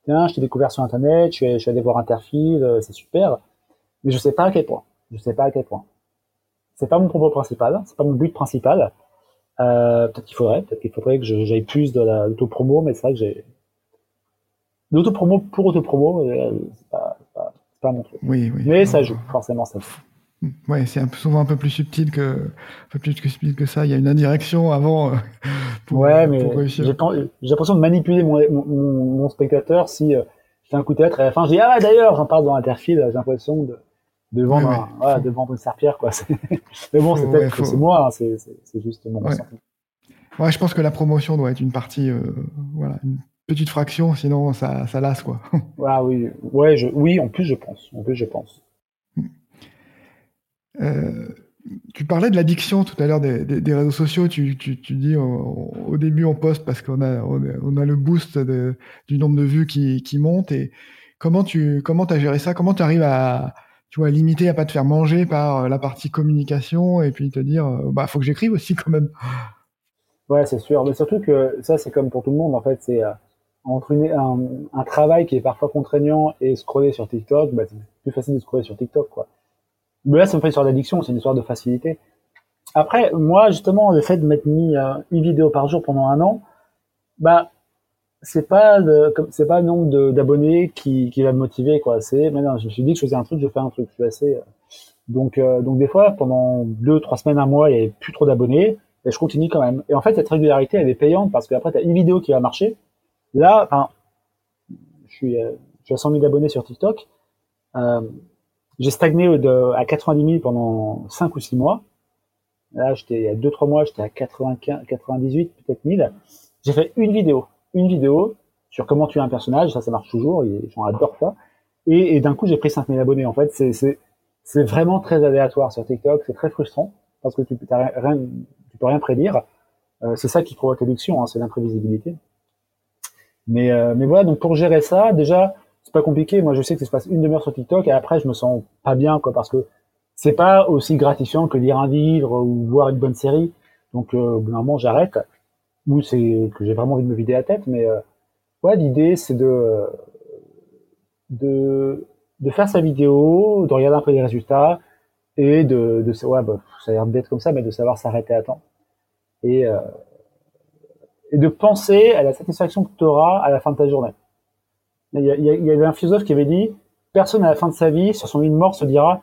tiens, je t'ai découvert sur Internet, je suis, allé voir Interface, euh, c'est super. Mais je sais pas à quel point. Je sais pas à quel point c'est pas mon propos principal, c'est pas mon but principal. Euh, peut-être qu'il faudrait, peut-être qu'il faudrait que j'aille plus de l'autopromo, mais c'est vrai que j'ai l'autopromo pour autopromo, euh, c'est pas, pas, pas, mon truc. Oui, oui. Mais ça joue, forcément, ça joue. Ouais, c'est souvent un peu plus subtil que, un peu plus subtil que ça. Il y a une indirection avant. Euh, pour, ouais, mais j'ai l'impression de manipuler mon, mon, mon spectateur si euh, je fais un coup de théâtre et à la fin je dis ah d'ailleurs j'en parle dans Interfield, j'ai l'impression de de vendre, un, voilà, de vendre une serpillère quoi. Mais bon, c'est peut-être que c'est moi, hein, c'est juste mon ouais. ouais. je pense que la promotion doit être une partie, euh, voilà, une petite fraction, sinon ça, ça lasse quoi. Ah oui, ouais, je, oui, en plus je pense, en plus je pense. Euh, tu parlais de l'addiction tout à l'heure des, des, des, réseaux sociaux. Tu, tu, tu dis au, au, début on poste parce qu'on a, on a le boost de, du nombre de vues qui, qui monte. Et comment tu comment as géré ça? Comment tu arrives à, tu vois, limiter à pas te faire manger par euh, la partie communication et puis te dire, euh, bah, faut que j'écrive aussi quand même. Ouais, c'est sûr. Mais surtout que ça, c'est comme pour tout le monde, en fait, c'est euh, entre un, travail qui est parfois contraignant et scroller sur TikTok, bah, c'est plus facile de scroller sur TikTok, quoi. Mais là, ça me fait sur l'addiction, c'est une histoire de facilité. Après, moi, justement, le fait de m'être mis une vidéo par jour pendant un an, bah, c'est pas c'est pas le nombre d'abonnés qui, qui va me motiver quoi. C'est maintenant je me suis dit que je faisais un truc je fais un truc je suis assez euh, donc euh, donc des fois pendant deux trois semaines un mois il y avait plus trop d'abonnés et je continue quand même. Et en fait cette régularité elle est payante parce qu'après tu as une vidéo qui va marcher. Là enfin je suis euh, je suis à 100 000 abonnés sur TikTok. Euh, j'ai stagné de, à 90 000 pendant 5 ou 6 mois. Là j'étais il y a 2 3 mois j'étais à 95 98 peut-être 1000 j'ai fait une vidéo une vidéo sur comment tuer un personnage, ça, ça marche toujours, les gens adorent ça. Et, et d'un coup, j'ai pris 5000 abonnés. En fait, c'est, vraiment très aléatoire sur TikTok, c'est très frustrant parce que tu peux rien, tu peux rien prédire. Euh, c'est ça qui provoque l'addiction, hein, c'est l'imprévisibilité. Mais, mais voilà, donc pour gérer ça, déjà, c'est pas compliqué. Moi, je sais que ça se passe une demi-heure sur TikTok et après, je me sens pas bien, quoi, parce que c'est pas aussi gratifiant que lire un livre ou voir une bonne série. Donc, euh, au j'arrête. Ou c'est que j'ai vraiment envie de me vider la tête. Mais euh, ouais, l'idée, c'est de, de, de faire sa vidéo, de regarder un peu les résultats et de, de ouais, bah, a l'air bête comme ça, mais de savoir s'arrêter à temps. Et, euh, et de penser à la satisfaction que tu auras à la fin de ta journée. Il y, il y avait un philosophe qui avait dit, personne à la fin de sa vie, sur son lit de mort, se dira,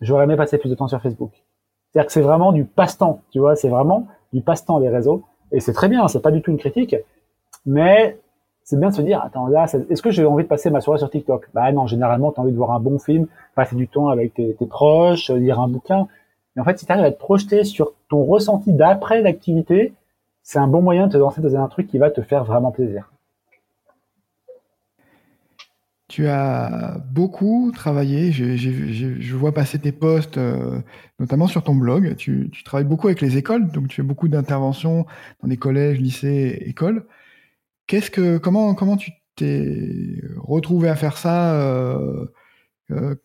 j'aurais aimé passer plus de temps sur Facebook. C'est-à-dire que c'est vraiment du passe-temps, tu vois, c'est vraiment du passe-temps les réseaux. Et c'est très bien, c'est pas du tout une critique, mais c'est bien de se dire, attends, là, est-ce que j'ai envie de passer ma soirée sur TikTok? Bah non, généralement, tu as envie de voir un bon film, passer du temps avec tes, proches, lire un bouquin. Mais en fait, si tu arrives à te projeter sur ton ressenti d'après l'activité, c'est un bon moyen de te lancer dans un truc qui va te faire vraiment plaisir. Tu as beaucoup travaillé, je vois passer tes posts, euh, notamment sur ton blog. Tu, travailles beaucoup avec les écoles, donc tu fais beaucoup d'interventions dans des collèges, lycées, écoles. Qu'est-ce que, comment, comment tu t'es retrouvé à faire ça euh, euh,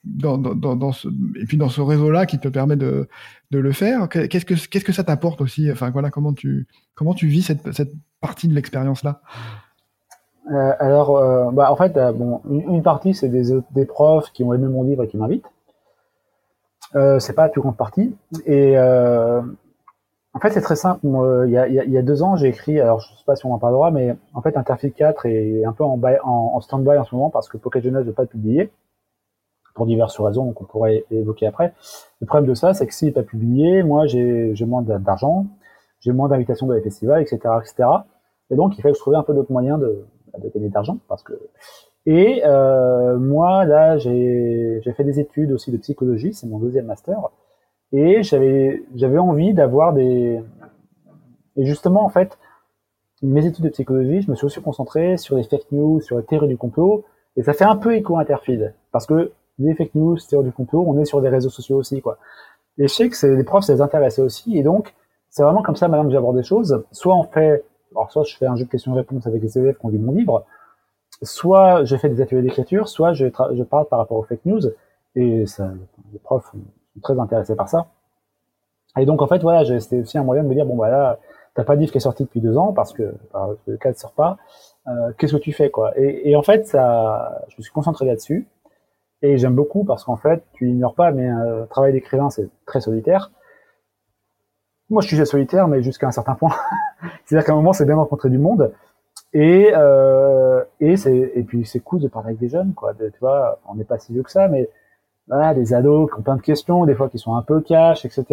et puis dans ce réseau-là qui te permet de, le faire? Qu'est-ce que, qu'est-ce que ça t'apporte aussi? Enfin voilà, comment tu, comment tu vis cette partie de l'expérience-là? Euh, alors, euh, bah, en fait, euh, bon, une, partie, c'est des, des, profs qui ont aimé mon livre et qui m'invitent. Euh, c'est pas la plus grande partie. Et en fait, c'est très simple. Il y, a, y, a, deux ans, j'ai écrit, alors je sais pas si on en parlera, mais en fait, Interfit 4 est un peu en, en, stand-by en ce moment parce que Pocket Jeunesse ne veut pas le publier pour diverses raisons qu'on pourrait évoquer après. Le problème de ça, c'est que s'il n'est pas publié, moi, j'ai moins d'argent, j'ai moins d'invitations dans les festivals, etc., etc. Et donc, il fallait que je trouve un peu d'autres moyens de, de gagner d'argent parce que et euh, moi là j'ai fait des études aussi de psychologie, c'est mon deuxième master et j'avais j'avais envie d'avoir des et justement en fait mes études de psychologie, je me suis aussi concentré sur les fake news, sur les théories du complot et ça fait un peu écho interfeed parce que les fake news, théories du complot, on est sur les réseaux sociaux aussi quoi. Et je sais que les profs ça les intéressait aussi et donc c'est vraiment comme ça maintenant que j'aborde des choses. Soit on fait alors soit je fais un jeu de questions-réponses avec les élèves qui ont lu mon livre, soit je fais des ateliers d'écriture, soit je, parle par rapport aux fake news, et les profs sont très intéressés par ça. Et donc en fait voilà, c'était aussi un moyen de me dire bon bah là, t'as pas de livre qui est sorti depuis deux ans parce que le cas ne sort pas. Euh, Qu'est-ce que tu fais quoi? Et, et, en fait ça, je me suis concentré là-dessus et j'aime beaucoup parce qu'en fait tu ignores pas, mais un euh, travail d'écrivain c'est très solitaire. Moi, je suis solitaire, mais jusqu'à un certain point. C'est-à-dire qu'à un moment, c'est bien de rencontrer du monde. Et, euh, et, et puis, c'est cool de parler avec des jeunes, quoi. tu vois, on n'est pas si vieux que ça, mais des ados qui ont plein de questions, des fois qui sont un peu cash, etc.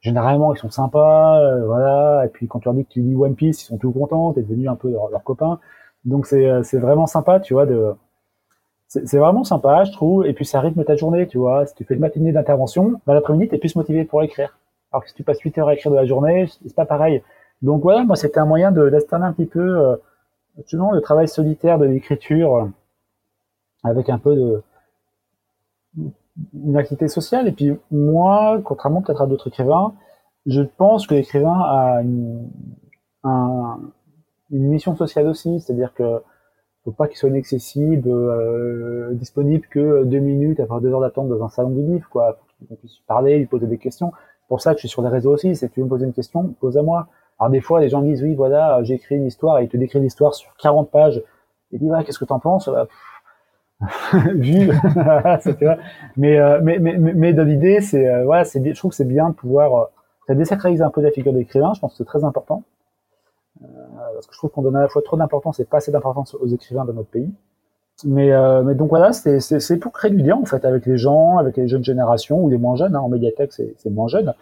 Généralement, ils sont sympas, euh, voilà. Et puis, quand tu leur dis que tu lis One Piece, ils sont tout contents, t'es devenu un peu leur, copain. Donc, c'est, euh, c'est vraiment sympa, tu vois, de, c'est, vraiment sympa, je trouve. Et puis, ça rythme ta journée, tu vois. Si tu fais une matinée d'intervention, bah, l'après-midi, t'es plus motivé pour écrire. Alors que si tu passes 8 heures à écrire de la journée, c'est pas pareil. Donc voilà, moi c'était un moyen de d'alterner un petit peu euh, le travail solitaire de l'écriture euh, avec un peu de une activité sociale. Et puis moi, contrairement peut-être à d'autres écrivains, je pense que l'écrivain a une, une mission sociale aussi, c'est-à-dire que faut pas qu'il soit inaccessible, euh, disponible que deux minutes après deux heures d'attente dans un salon du livre, quoi. Faut qu'on puisse parler, lui poser des questions pour ça que je suis sur les réseaux aussi, que tu veux me poser une question, pose à moi. Alors des fois, les gens disent, oui, voilà, j'ai écrit une histoire, et ils te décrivent l'histoire sur 40 pages, et dis, voilà, qu'est-ce que t'en penses? Bah, Vu, mais, euh, mais, mais, mais, de l'idée, c'est, euh, voilà, c'est, je trouve que c'est bien de pouvoir, euh, ça désacralise un peu la figure d'écrivain, je pense que c'est très important, euh, parce que je trouve qu'on donne à la fois trop d'importance et pas assez d'importance aux écrivains dans notre pays. Mais, euh, mais donc voilà, c'est pour créer du lien en fait avec les gens, avec les jeunes générations ou les moins jeunes. Hein, en médiathèque, c'est moins jeune.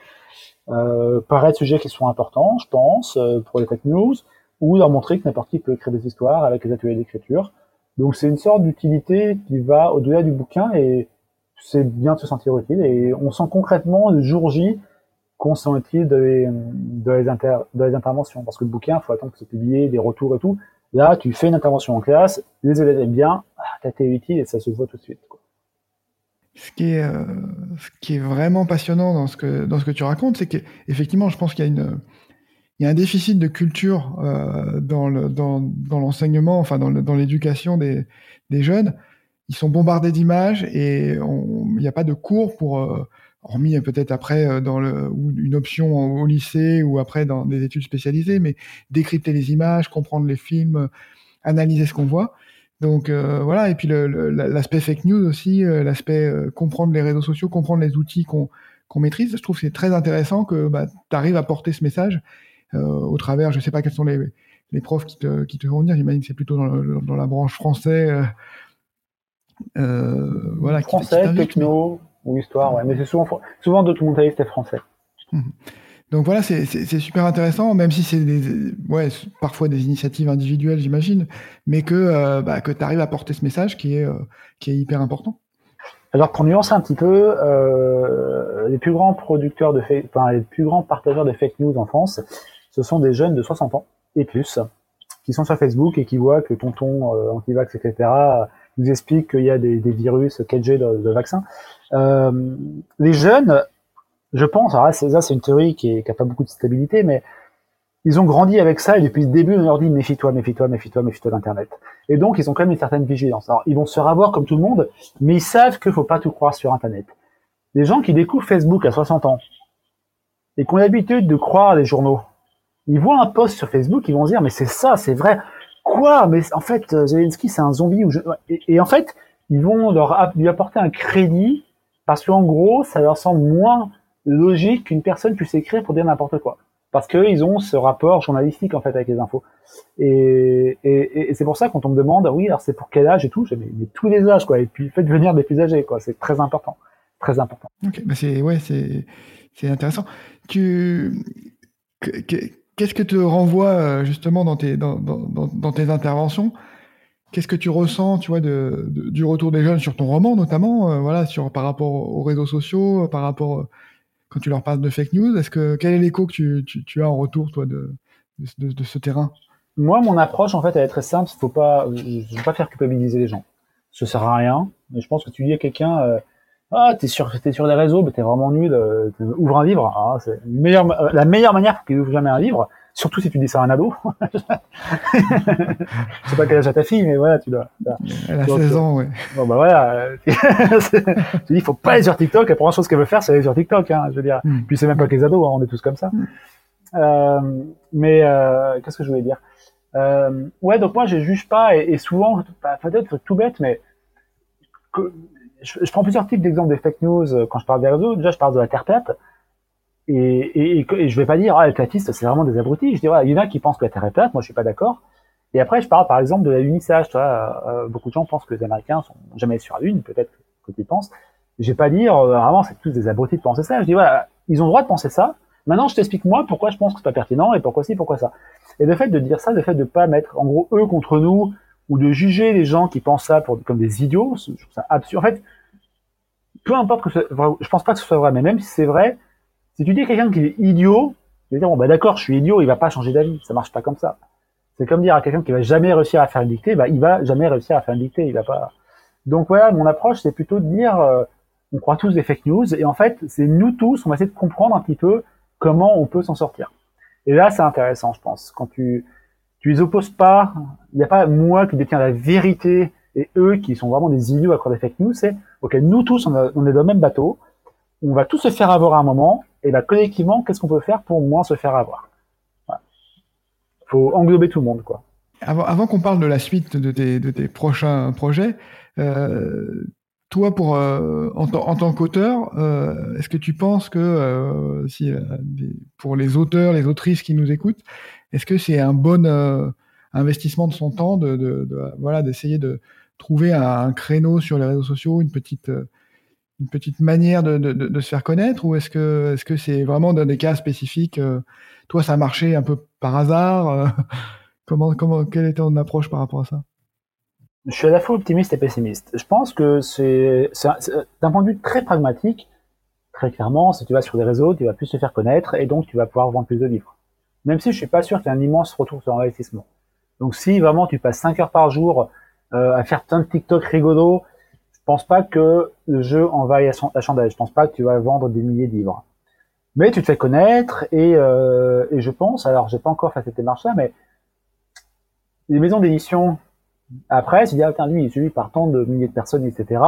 Euh, parler de sujets qui sont importants, je pense, euh, pour les fake news, ou leur montrer que n'importe qui peut écrire des histoires avec les ateliers d'écriture. Donc c'est une sorte d'utilité qui va au-delà du bouquin et c'est bien de se sentir utile. Et on sent concrètement le jour J qu'on sent utile de les, de les, inter, de les interventions. Parce que le bouquin, il faut attendre que c'est publié, des retours et tout. Là, tu fais une intervention en classe, les élèves aiment bien, ah, t'as été utile et ça se voit tout de suite. Ce qui, est, euh, ce qui est vraiment passionnant dans ce que, tu racontes, c'est qu'effectivement, je pense qu'il y a un déficit de culture euh, dans l'enseignement, enfin dans l'éducation des, des jeunes. Ils sont bombardés d'images et il n'y a pas de cours pour, euh, hormis peut-être après euh, dans le, une option au lycée ou après dans des études spécialisées, mais décrypter les images, comprendre les films, analyser ce qu'on voit. Donc euh, voilà, et puis l'aspect fake news aussi, l'aspect comprendre les réseaux sociaux, comprendre les outils qu'on maîtrise. Je trouve que c'est très intéressant que bah, tu arrives à porter ce message euh, au travers, je sais pas quels sont les, les profs qui te, qui te font venir, j'imagine que c'est plutôt dans, dans, la branche français. Euh, euh, français, techno ou histoire, ouais. mais c'est souvent, souvent documentaliste et français. Mhm. Donc voilà, c'est super intéressant, même si c'est ouais, parfois des initiatives individuelles, j'imagine, mais que, bah, que tu arrives à porter ce message qui est, qui est hyper important. Alors pour nuancer un petit peu, euh, les plus grands producteurs de fake, enfin les plus grands partageurs de fake news en France, ce sont des jeunes de 60 ans et plus qui sont sur Facebook et qui voient que tonton euh, antivax, etc., nous explique qu'il y a des, virus 4G de, de vaccins. Euh, les jeunes, je pense, alors là, ça c'est une théorie qui n'a pas beaucoup de stabilité, mais ils ont grandi avec ça et depuis le début, on leur dit méfie-toi, méfie-toi, méfie-toi, méfie-toi d'Internet. Et donc, ils ont quand même une certaine vigilance. Alors, ils vont se ravoir comme tout le monde, mais ils savent qu'il faut pas tout croire sur Internet. Les gens qui découvrent Facebook à 60 ans et qui ont l'habitude de croire les journaux, ils voient un post sur Facebook, ils vont se dire, mais c'est ça, c'est vrai. Quoi? Mais en fait, euh, Zelensky, c'est un zombie. Ou et, en fait, ils vont leur, lui apporter un crédit parce qu'en gros, ça leur semble moins logique qu'une personne puisse écrire pour dire n'importe quoi parce qu'ils ont ce rapport journalistique en fait avec les infos. Et, c'est pour ça quand on me demande, oui, alors c'est pour quel âge et tout, j'ai mais, tous les âges quoi. Et puis faites venir des plus âgés quoi, c'est très important, très important. Ok, bah c'est ouais, c'est c'est intéressant. Tu qu'est-ce que te renvoie euh, justement dans tes dans, dans, dans tes interventions? Qu'est-ce que tu ressens, tu vois, du retour des jeunes sur ton roman, notamment, euh, voilà, par rapport aux réseaux sociaux, par rapport quand tu leur parles de fake news quel est l'écho que tu, as en retour toi de, ce terrain? Moi, mon approche en fait, elle est très simple. Faut pas, je ne veux pas faire culpabiliser les gens. Ça sert à rien. Mais je pense que tu dis à quelqu'un, euh, ah, t'es sur, t'es sur les réseaux, mais t'es vraiment nul. Euh, ouvre un livre. Ah, c'est meilleure, euh, la meilleure manière pour qu'il ouvre jamais un livre, Surtout si tu dis ça à un ado. je sais pas quel âge a ta fille, mais voilà, tu dois. Elle a 16 ans, ouais. Bon, bah voilà. tu dis, il faut pas aller sur TikTok. La première chose qu'elle veut faire, c'est aller sur TikTok, hein, je veux dire. Mm. Puis c'est même pas que les ados, hein, on est tous comme ça. Mm. Euh, mais, euh, qu'est-ce que je voulais dire? Euh, ouais, donc moi, je juge pas, et, souvent, bah, peut-être tout bête, mais je, je, prends plusieurs types d'exemples des fake news quand je parle des réseaux. Déjà, je parle de la Terre plate. Et, et, et, je vais pas dire, ah, les platistes, c'est vraiment des abrutis. Je dis, voilà, il y en a qui pensent que la Terre est plate, moi je suis pas d'accord. Et après, je parle par exemple de la lunissage. Tu vois, euh, beaucoup de gens pensent que les Américains sont jamais sur la Lune, peut-être que tu penses. Je vais pas dire, euh, vraiment, c'est tous des abrutis de penser ça. Je dis, voilà, ils ont le droit de penser ça. Maintenant, je t'explique moi pourquoi je pense que c'est pas pertinent et pourquoi ci, pourquoi ça. Et le fait de dire ça, le fait de pas mettre, en gros, eux contre nous, ou de juger les gens qui pensent ça pour, comme des idiots, je trouve ça absurde. En fait, peu importe que ce, je pense pas que ce soit vrai, mais même si c'est vrai, si tu dis à quelqu'un qui est idiot, tu vas dire, bon, bah d'accord, je suis idiot, il va pas changer d'avis. Ça marche pas comme ça. C'est comme dire à quelqu'un qui va jamais réussir à faire une dictée, bah, il va jamais réussir à faire une dictée, il va pas. Donc voilà, mon approche, c'est plutôt de dire, euh, on croit tous des fake news, et en fait, c'est nous tous, on va essayer de comprendre un petit peu comment on peut s'en sortir. Et là, c'est intéressant, je pense. Quand tu, tu les opposes pas, il n'y a pas moi qui détiens la vérité et eux qui sont vraiment des idiots à croire des fake news, c'est, ok, nous tous, on, on est dans le même bateau, on va tous se faire avoir à un moment, et là, collectivement, qu'est-ce qu'on peut faire pour moins se faire avoir? Il faut englober tout le monde, quoi. Avant, qu'on parle de la suite de tes, prochains projets, euh, toi, pour euh, en, tant qu'auteur, euh, est-ce que tu penses que pour les auteurs, les autrices qui nous écoutent, est-ce que c'est un bon investissement de son temps de, voilà d'essayer de trouver un, créneau sur les réseaux sociaux, une petite une petite manière de, se faire connaître ou est-ce que c'est vraiment dans des cas spécifiques euh, Toi, ça a marché un peu par hasard. Euh, comment comment quelle est ton approche par rapport à ça? Je suis à la fois optimiste et pessimiste. Je pense que c'est d'un point de vue très pragmatique. Très clairement, si tu vas sur des réseaux, tu vas plus te faire connaître et donc tu vas pouvoir vendre plus de livres. Même si je suis pas sûr qu'il y ait un immense retour sur investissement. Donc si vraiment tu passes 5 heures par jour euh, à faire de TikTok rigolos je pense pas que le jeu envahisse la chandelle. Je pense pas que tu vas vendre des milliers de livres. Mais tu te fais connaître et, euh, et je pense, alors j'ai pas encore fait cette démarche-là, mais les maisons d'édition, après, tu dis, ah, lui, est suivi par tant de milliers de personnes, etc.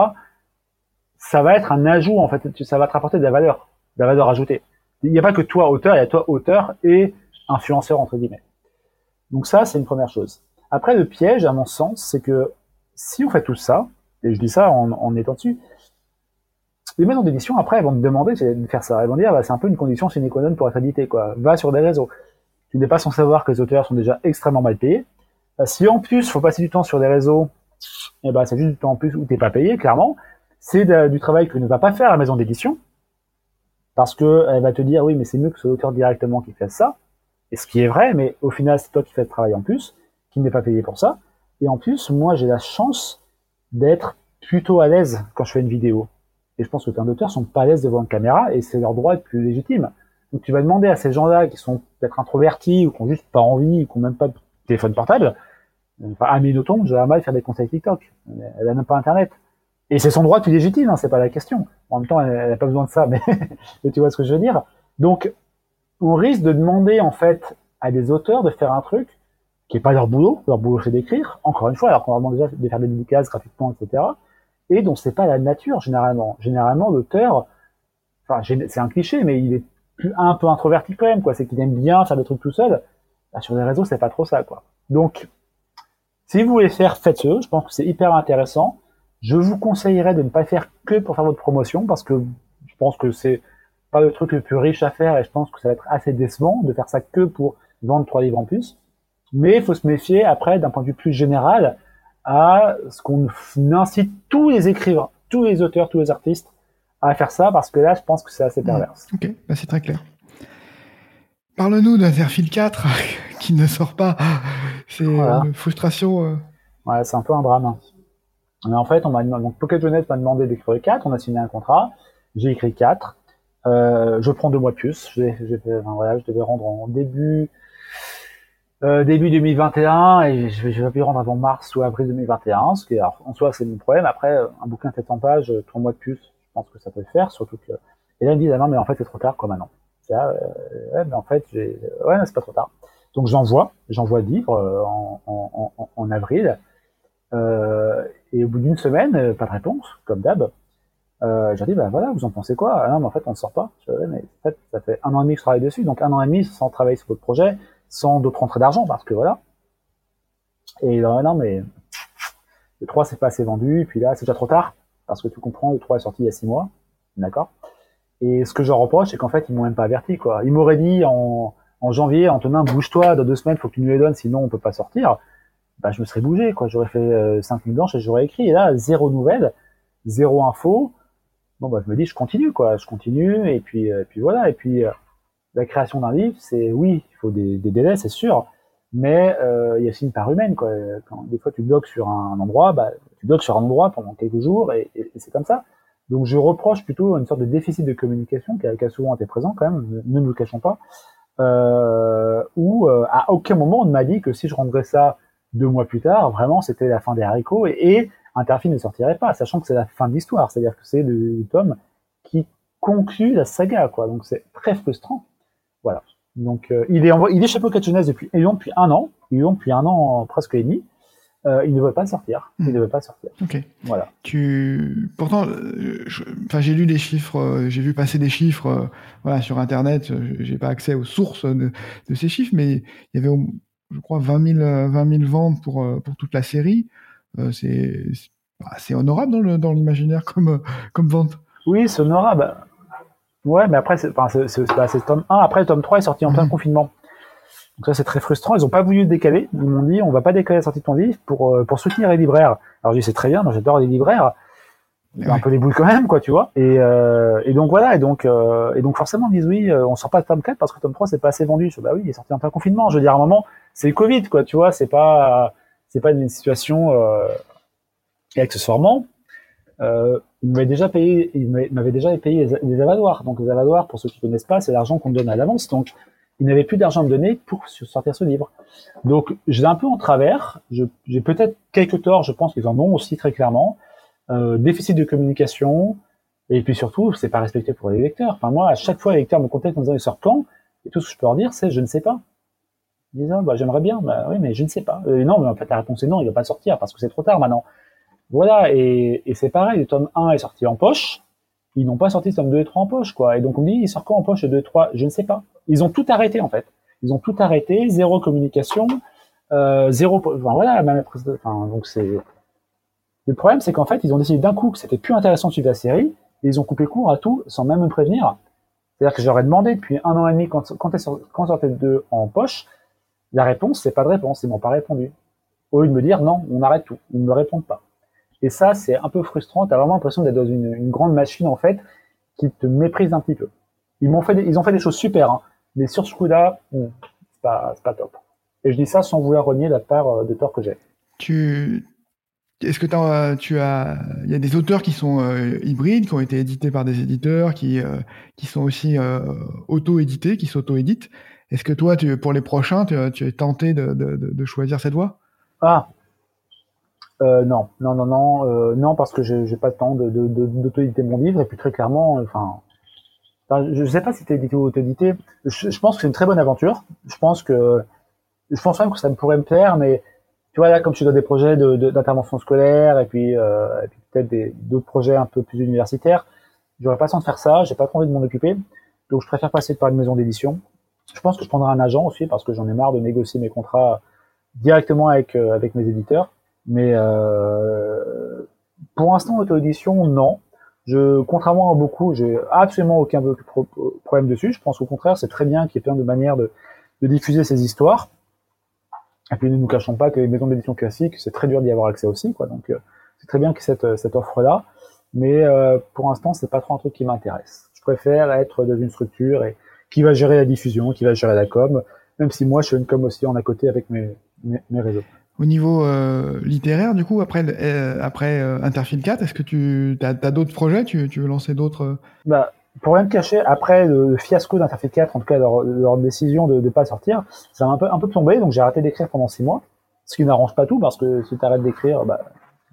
Ça va être un ajout, en fait, ça va te rapporter de la valeur, de la valeur ajoutée. Il n'y a pas que toi, auteur, il y a toi, auteur et influenceur, entre guillemets. Donc ça, c'est une première chose. Après, le piège, à mon sens, c'est que si on fait tout ça, et je dis ça en, étant dessus, les maisons d'édition, après, elles vont te demander de faire ça. Elles vont dire, bah, c'est un peu une condition sine qua non pour être édité, quoi. Va sur des réseaux. Tu n'es pas sans savoir que les auteurs sont déjà extrêmement mal payés. Euh, si en plus, faut passer du temps sur des réseaux, eh ben, c'est juste du temps en plus où t'es pas payé, clairement. C'est du travail que ne va pas faire la maison d'édition. Parce que elle va te dire, oui, mais c'est mieux que ce l'auteur directement qui fasse ça. Et ce qui est vrai, mais au final, c'est toi qui fais le travail en plus, qui n'est pas payé pour ça. Et en plus, moi, j'ai la chance d'être plutôt à l'aise quand je fais une vidéo. Et je pense que plein d'auteurs sont pas à l'aise devant une caméra et c'est leur droit de plus légitime. Donc tu vas demander à ces gens-là qui sont peut-être introvertis ou qui ont juste pas envie ou qui ont même pas de téléphone portable. Enfin, Amélie Nothomb, je vais mal faire des conseils TikTok. Elle a même pas Internet. Et c'est son droit plus légitime, hein, c'est pas la question. En même temps, elle n'a pas besoin de ça, mais tu vois ce que je veux dire. Donc, on risque de demander en fait à des auteurs de faire un truc qui est pas leur boulot. Leur boulot c'est d'écrire. Encore une fois, alors qu'on leur demande déjà de faire des dédicaces gratuitement, etc et dont c'est pas la nature généralement. Généralement, l'auteur, enfin, c'est un cliché, mais il est plus un peu introverti quand même, quoi. C'est qu'il aime bien faire des trucs tout seul. Bah, sur les réseaux, c'est pas trop ça, quoi. Donc, si vous voulez faire, faites-le. Je pense que c'est hyper intéressant. Je vous conseillerais de ne pas faire que pour faire votre promotion, parce que je pense que c'est pas le truc le plus riche à faire, et je pense que ça va être assez décevant de faire ça que pour vendre trois livres en plus. Mais il faut se méfier après, d'un point de vue plus général, à ce qu'on incite tous les écrivains, tous les auteurs, tous les artistes à faire ça, parce que là, je pense que c'est assez perverse. Ok, bah, c'est très clair. Parle-nous d'Interfil 4 qui ne sort pas. C'est une frustration. Euh. Ouais, c'est un peu un drame. Mais en fait, on m'a donc Pocket m'a demandé d'écrire 4, on a signé un contrat, j'ai écrit 4. Euh, je prends deux mois de plus. J'ai, voilà, je devais rendre en début euh, début 2021 et je vais, je vais plus rendre avant mars ou avril 2021, ce qui alors, en soi c'est mon problème. Après, un bouquin de 700 pages, euh, trois mois de plus, je pense que ça peut le faire, surtout que et là il me dit ah non mais en fait c'est trop tard quoi maintenant. Euh, ouais, mais en fait ouais c'est pas trop tard. Donc j'envoie, j'envoie le livre euh, en, en, en, en, avril euh, et au bout d'une semaine, pas de réponse comme d'hab. Euh, j'ai dit bah voilà vous en pensez quoi? Ah non mais en fait on ne sort pas. Je, mais en fait ça fait un an et demi que je travaille dessus, donc un an et demi sans travailler sur votre projet sans d'autres entrées d'argent, parce que voilà. Et là, non, mais le 3 c'est pas assez vendu, et puis là, c'est déjà trop tard, parce que tu comprends, le 3 est sorti il y a 6 mois, d'accord Et ce que je reproche, c'est qu'en fait, ils m'ont même pas averti, quoi. Ils m'auraient dit en, en janvier, Antonin, bouge-toi, dans deux semaines, faut que tu nous les donnes, sinon on peut pas sortir. Bah, je me serais bougé, quoi. J'aurais fait euh, 5 nuits blanches et j'aurais écrit. Et là, zéro nouvelle, zéro info. Bon, bah, je me dis, je continue, quoi. Je continue, et puis, euh, puis voilà. Et puis, euh, la création d'un livre, c'est oui, il faut des, délais, c'est sûr, mais euh, il y a aussi une part humaine. Quoi. Des fois tu bloques sur un endroit, bah, tu bloques sur un endroit pendant quelques jours et, c'est comme ça. Donc je reproche plutôt une sorte de déficit de communication qui a, souvent été présent quand même, ne nous le cachons pas, euh, où euh, à aucun moment on ne m'a dit que si je rendrais ça deux mois plus tard, vraiment c'était la fin des haricots et, et ne sortirait pas, sachant que c'est la fin de l'histoire, c'est-à-dire que c'est le, tome qui conclut la saga, quoi. Donc c'est très frustrant. Voilà. Donc euh, il est il est Jeunesse depuis ils depuis un an, ils l'ont depuis un an presque et demi. Euh, il ne veut pas sortir. Il hmm. ne veut pas sortir. Ok. Voilà. Tu pourtant, euh, enfin j'ai lu des chiffres, j'ai vu passer des chiffres, voilà sur internet. J'ai pas accès aux sources de, ces chiffres, mais il y avait, je crois, 20 000, 20 000 ventes pour pour toute la série. c'est c'est honorable dans dans l'imaginaire comme comme vente. Oui, c'est honorable. Ouais, mais après, c'est enfin, le tome 1. Après, le tome 3 est sorti en plein mhm. confinement. Donc ça, c'est très frustrant. Ils ont pas voulu le décaler. Ils m'ont dit, on va pas décaler la sortie de ton livre pour, euh, pour soutenir les libraires. Alors, je dis, c'est très bien. J'adore les libraires. Un peu des boules quand même, quoi, tu vois. Et, euh, et donc, voilà. Et donc, euh, et donc, forcément, ils disent, oui, euh, on sort pas le tome 4 parce que tome 3, c'est pas assez vendu. Je dis, bah oui, il est sorti en plein confinement. Je veux dire, à un moment, c'est le Covid, quoi, tu vois. C'est pas, c'est pas une situation, euh, et accessoirement, euh, il m'avait déjà payé, il m'avait déjà payé les, avaloirs. Donc les avaloirs, pour ceux qui connaissent pas, c'est l'argent qu'on donne à l'avance. Donc il n'avait plus d'argent à me donner pour sortir ce livre. Donc j'ai un peu en travers. J'ai peut-être quelques torts. Je pense qu'ils en ont aussi très clairement. Euh, déficit de communication. Et puis surtout, c'est pas respecté pour les lecteurs. Enfin, moi, à chaque fois, les lecteurs me contactent en disant, il sort quand? Et tout ce que je peux leur dire, c'est, je ne sais pas. Ils disent, ah, bah, j'aimerais bien. Bah, oui, mais je ne sais pas. Euh, non, mais en fait, la réponse est non, il va pas sortir parce que c'est trop tard maintenant. Voilà. Et, et c'est pareil, le tome 1 est sorti en poche. Ils n'ont pas sorti le tome 2 et 3 en poche, quoi. Et donc, on me dit, il sort quand en poche le 2 et 3? Je ne sais pas. Ils ont tout arrêté, en fait. Ils ont tout arrêté, zéro communication, euh, zéro, enfin, voilà, même, enfin, donc c'est, le problème, c'est qu'en fait, ils ont décidé d'un coup que c'était plus intéressant de suivre la série, et ils ont coupé court à tout sans même me prévenir. C'est-à-dire que j'aurais demandé depuis un an et demi quand, quand, quand sortait le 2 en poche, la réponse, c'est pas de réponse, ils m'ont pas répondu. Au lieu de me dire non, on arrête tout, ils ne me répondent pas. Et ça, c'est un peu frustrant, t'as vraiment l'impression d'être dans une, une, grande machine, en fait, qui te méprise un petit peu. Ils m'ont fait des, ils ont fait des choses super, hein, mais sur ce coup-là, hmm, c'est pas, pas top. Et je dis ça sans vouloir renier la part euh, de tort que j'ai. Tu, est-ce que as, tu as, il y a des auteurs qui sont euh, hybrides, qui ont été édités par des éditeurs, qui euh, qui sont aussi euh, auto-édités, qui s'auto-éditent. Est-ce que toi, tu, pour les prochains, tu, tu es tenté de, de, de, choisir cette voie? Ah non, non, non, non, non, parce que j'ai pas le temps de d'auto-éditer mon livre. Et puis très clairement, enfin, je sais pas si es édité ou auto-édité. Je, je, pense que c'est une très bonne aventure. Je pense que je pense même que ça me pourrait me plaire, mais tu vois là comme je suis dans des projets d'intervention de, scolaire et puis, euh, puis peut-être d'autres projets un peu plus universitaires, j'aurais pas le temps de faire ça, j'ai pas trop envie de m'en occuper, donc je préfère passer par une maison d'édition. Je pense que je prendrai un agent aussi parce que j'en ai marre de négocier mes contrats directement avec euh, avec mes éditeurs, mais euh, pour l'instant auto-édition non. Je, contrairement à beaucoup, j'ai absolument aucun problème dessus. Je pense au contraire, c'est très bien qu'il y ait plein de manières de, diffuser ces histoires. Et puis ne nous cachons pas que les maisons d'édition classiques, c'est très dur d'y avoir accès aussi, quoi. Donc euh, c'est très bien que cette, euh, cette offre-là, mais euh, pour l'instant c'est pas trop un truc qui m'intéresse. Je préfère être dans une structure et qui va gérer la diffusion, qui va gérer la com, même si moi je fais une com aussi en à côté avec mes, mes, réseaux. Au niveau euh, littéraire, du coup, après, euh, après Interfile 4, est-ce que tu as, as d'autres projets? Tu, tu veux lancer d'autres bah, pour rien te cacher, après le fiasco d'Interfait 4, en tout cas leur, leur décision de ne pas sortir, ça m'a un peu, un peu tombé, donc j'ai arrêté d'écrire pendant six mois, ce qui n'arrange pas tout, parce que si tu arrêtes d'écrire, bah,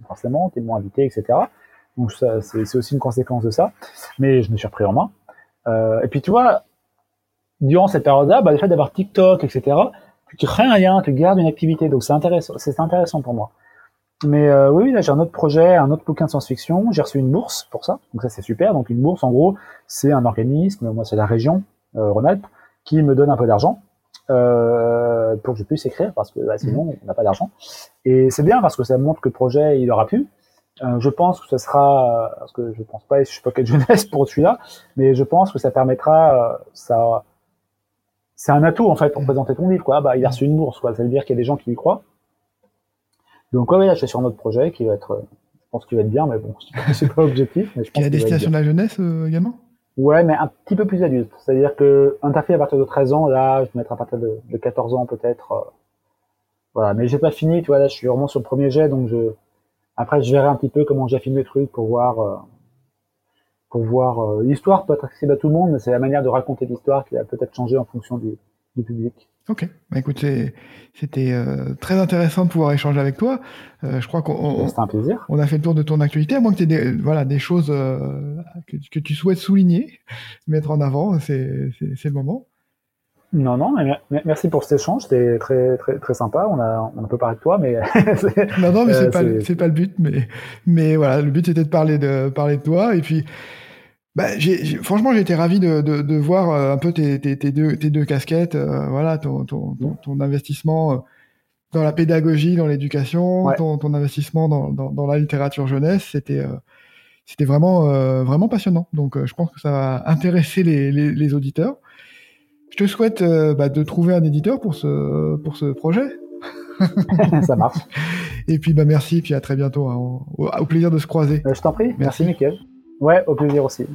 forcément, t'es moins invité, etc. Donc c'est aussi une conséquence de ça, mais je me suis repris en main. Euh, et puis tu vois, durant cette période-là, bah, le fait d'avoir TikTok, etc., tu crées un lien, tu gardes une activité, donc c'est intéressant, c'est intéressant pour moi. Mais euh, oui, là j'ai un autre projet, un autre bouquin de science-fiction. J'ai reçu une bourse pour ça, donc ça c'est super. Donc une bourse, en gros, c'est un organisme, moi c'est la région euh, Rhône-Alpes, qui me donne un peu d'argent euh, pour que je puisse écrire, parce que bah, sinon mhm. on n'a pas d'argent. Et c'est bien parce que ça montre que le projet il aura pu. Euh, je pense que ce sera, parce que je pense pas, je suis pas quelle jeunesse pour celui-là, mais je pense que ça permettra, euh, ça, c'est un atout en fait pour mhm. présenter ton livre. Quoi. Bah, il a reçu une bourse, quoi. Ça veut dire qu'il y a des gens qui y croient. Donc ouais, là, je suis sur notre projet qui va être, euh, je pense qu'il va être bien, mais bon, c'est pas objectif. Mais je pense qui est destination de la jeunesse euh, également? Ouais, mais un petit peu plus adulte. C'est-à-dire que un café à partir de 13 ans, là, je vais mettre à partir de, de 14 ans peut-être. Euh, voilà, mais j'ai pas fini, tu vois, là, je suis vraiment sur le premier jet, donc je, après, je verrai un petit peu comment j'affine le truc pour voir, pour voir. l'histoire peut être accessible à tout le monde, mais c'est la manière de raconter l'histoire qui va peut-être changer en fonction du, du public. Ok, bah écoute, c'était euh, très intéressant de pouvoir échanger avec toi. Euh, je crois qu'on un plaisir. On a fait le tour de ton actualité, à moins que tu aies des, voilà, des choses euh, que, que, tu souhaites souligner, mettre en avant, c'est le moment. Non, non, mais merci pour cet échange, c'était très, très, très sympa. On a, on a un peu parlé de toi, mais. non, non, mais c'est pas, pas le but, mais, mais voilà, le but c'était de parler de, parler de toi, et puis, bah, j'ai, franchement, j'ai été ravi de, de, de, voir euh, un peu tes, tes, tes, deux, tes deux casquettes, euh, voilà, ton, ton, ton, investissement euh, dans la pédagogie, dans l'éducation, ton, ton, investissement dans, dans, dans, la littérature jeunesse, c'était c'était vraiment vraiment passionnant. Donc, je pense que ça va intéresser les, les, les auditeurs. Je te souhaite bah, de trouver un éditeur pour ce pour ce projet. ça marche. Et puis, bah merci, puis à très bientôt. Hein, au, plaisir de se croiser. je t'en prie. Merci, Merci Mickaël. Ouais, au plaisir aussi.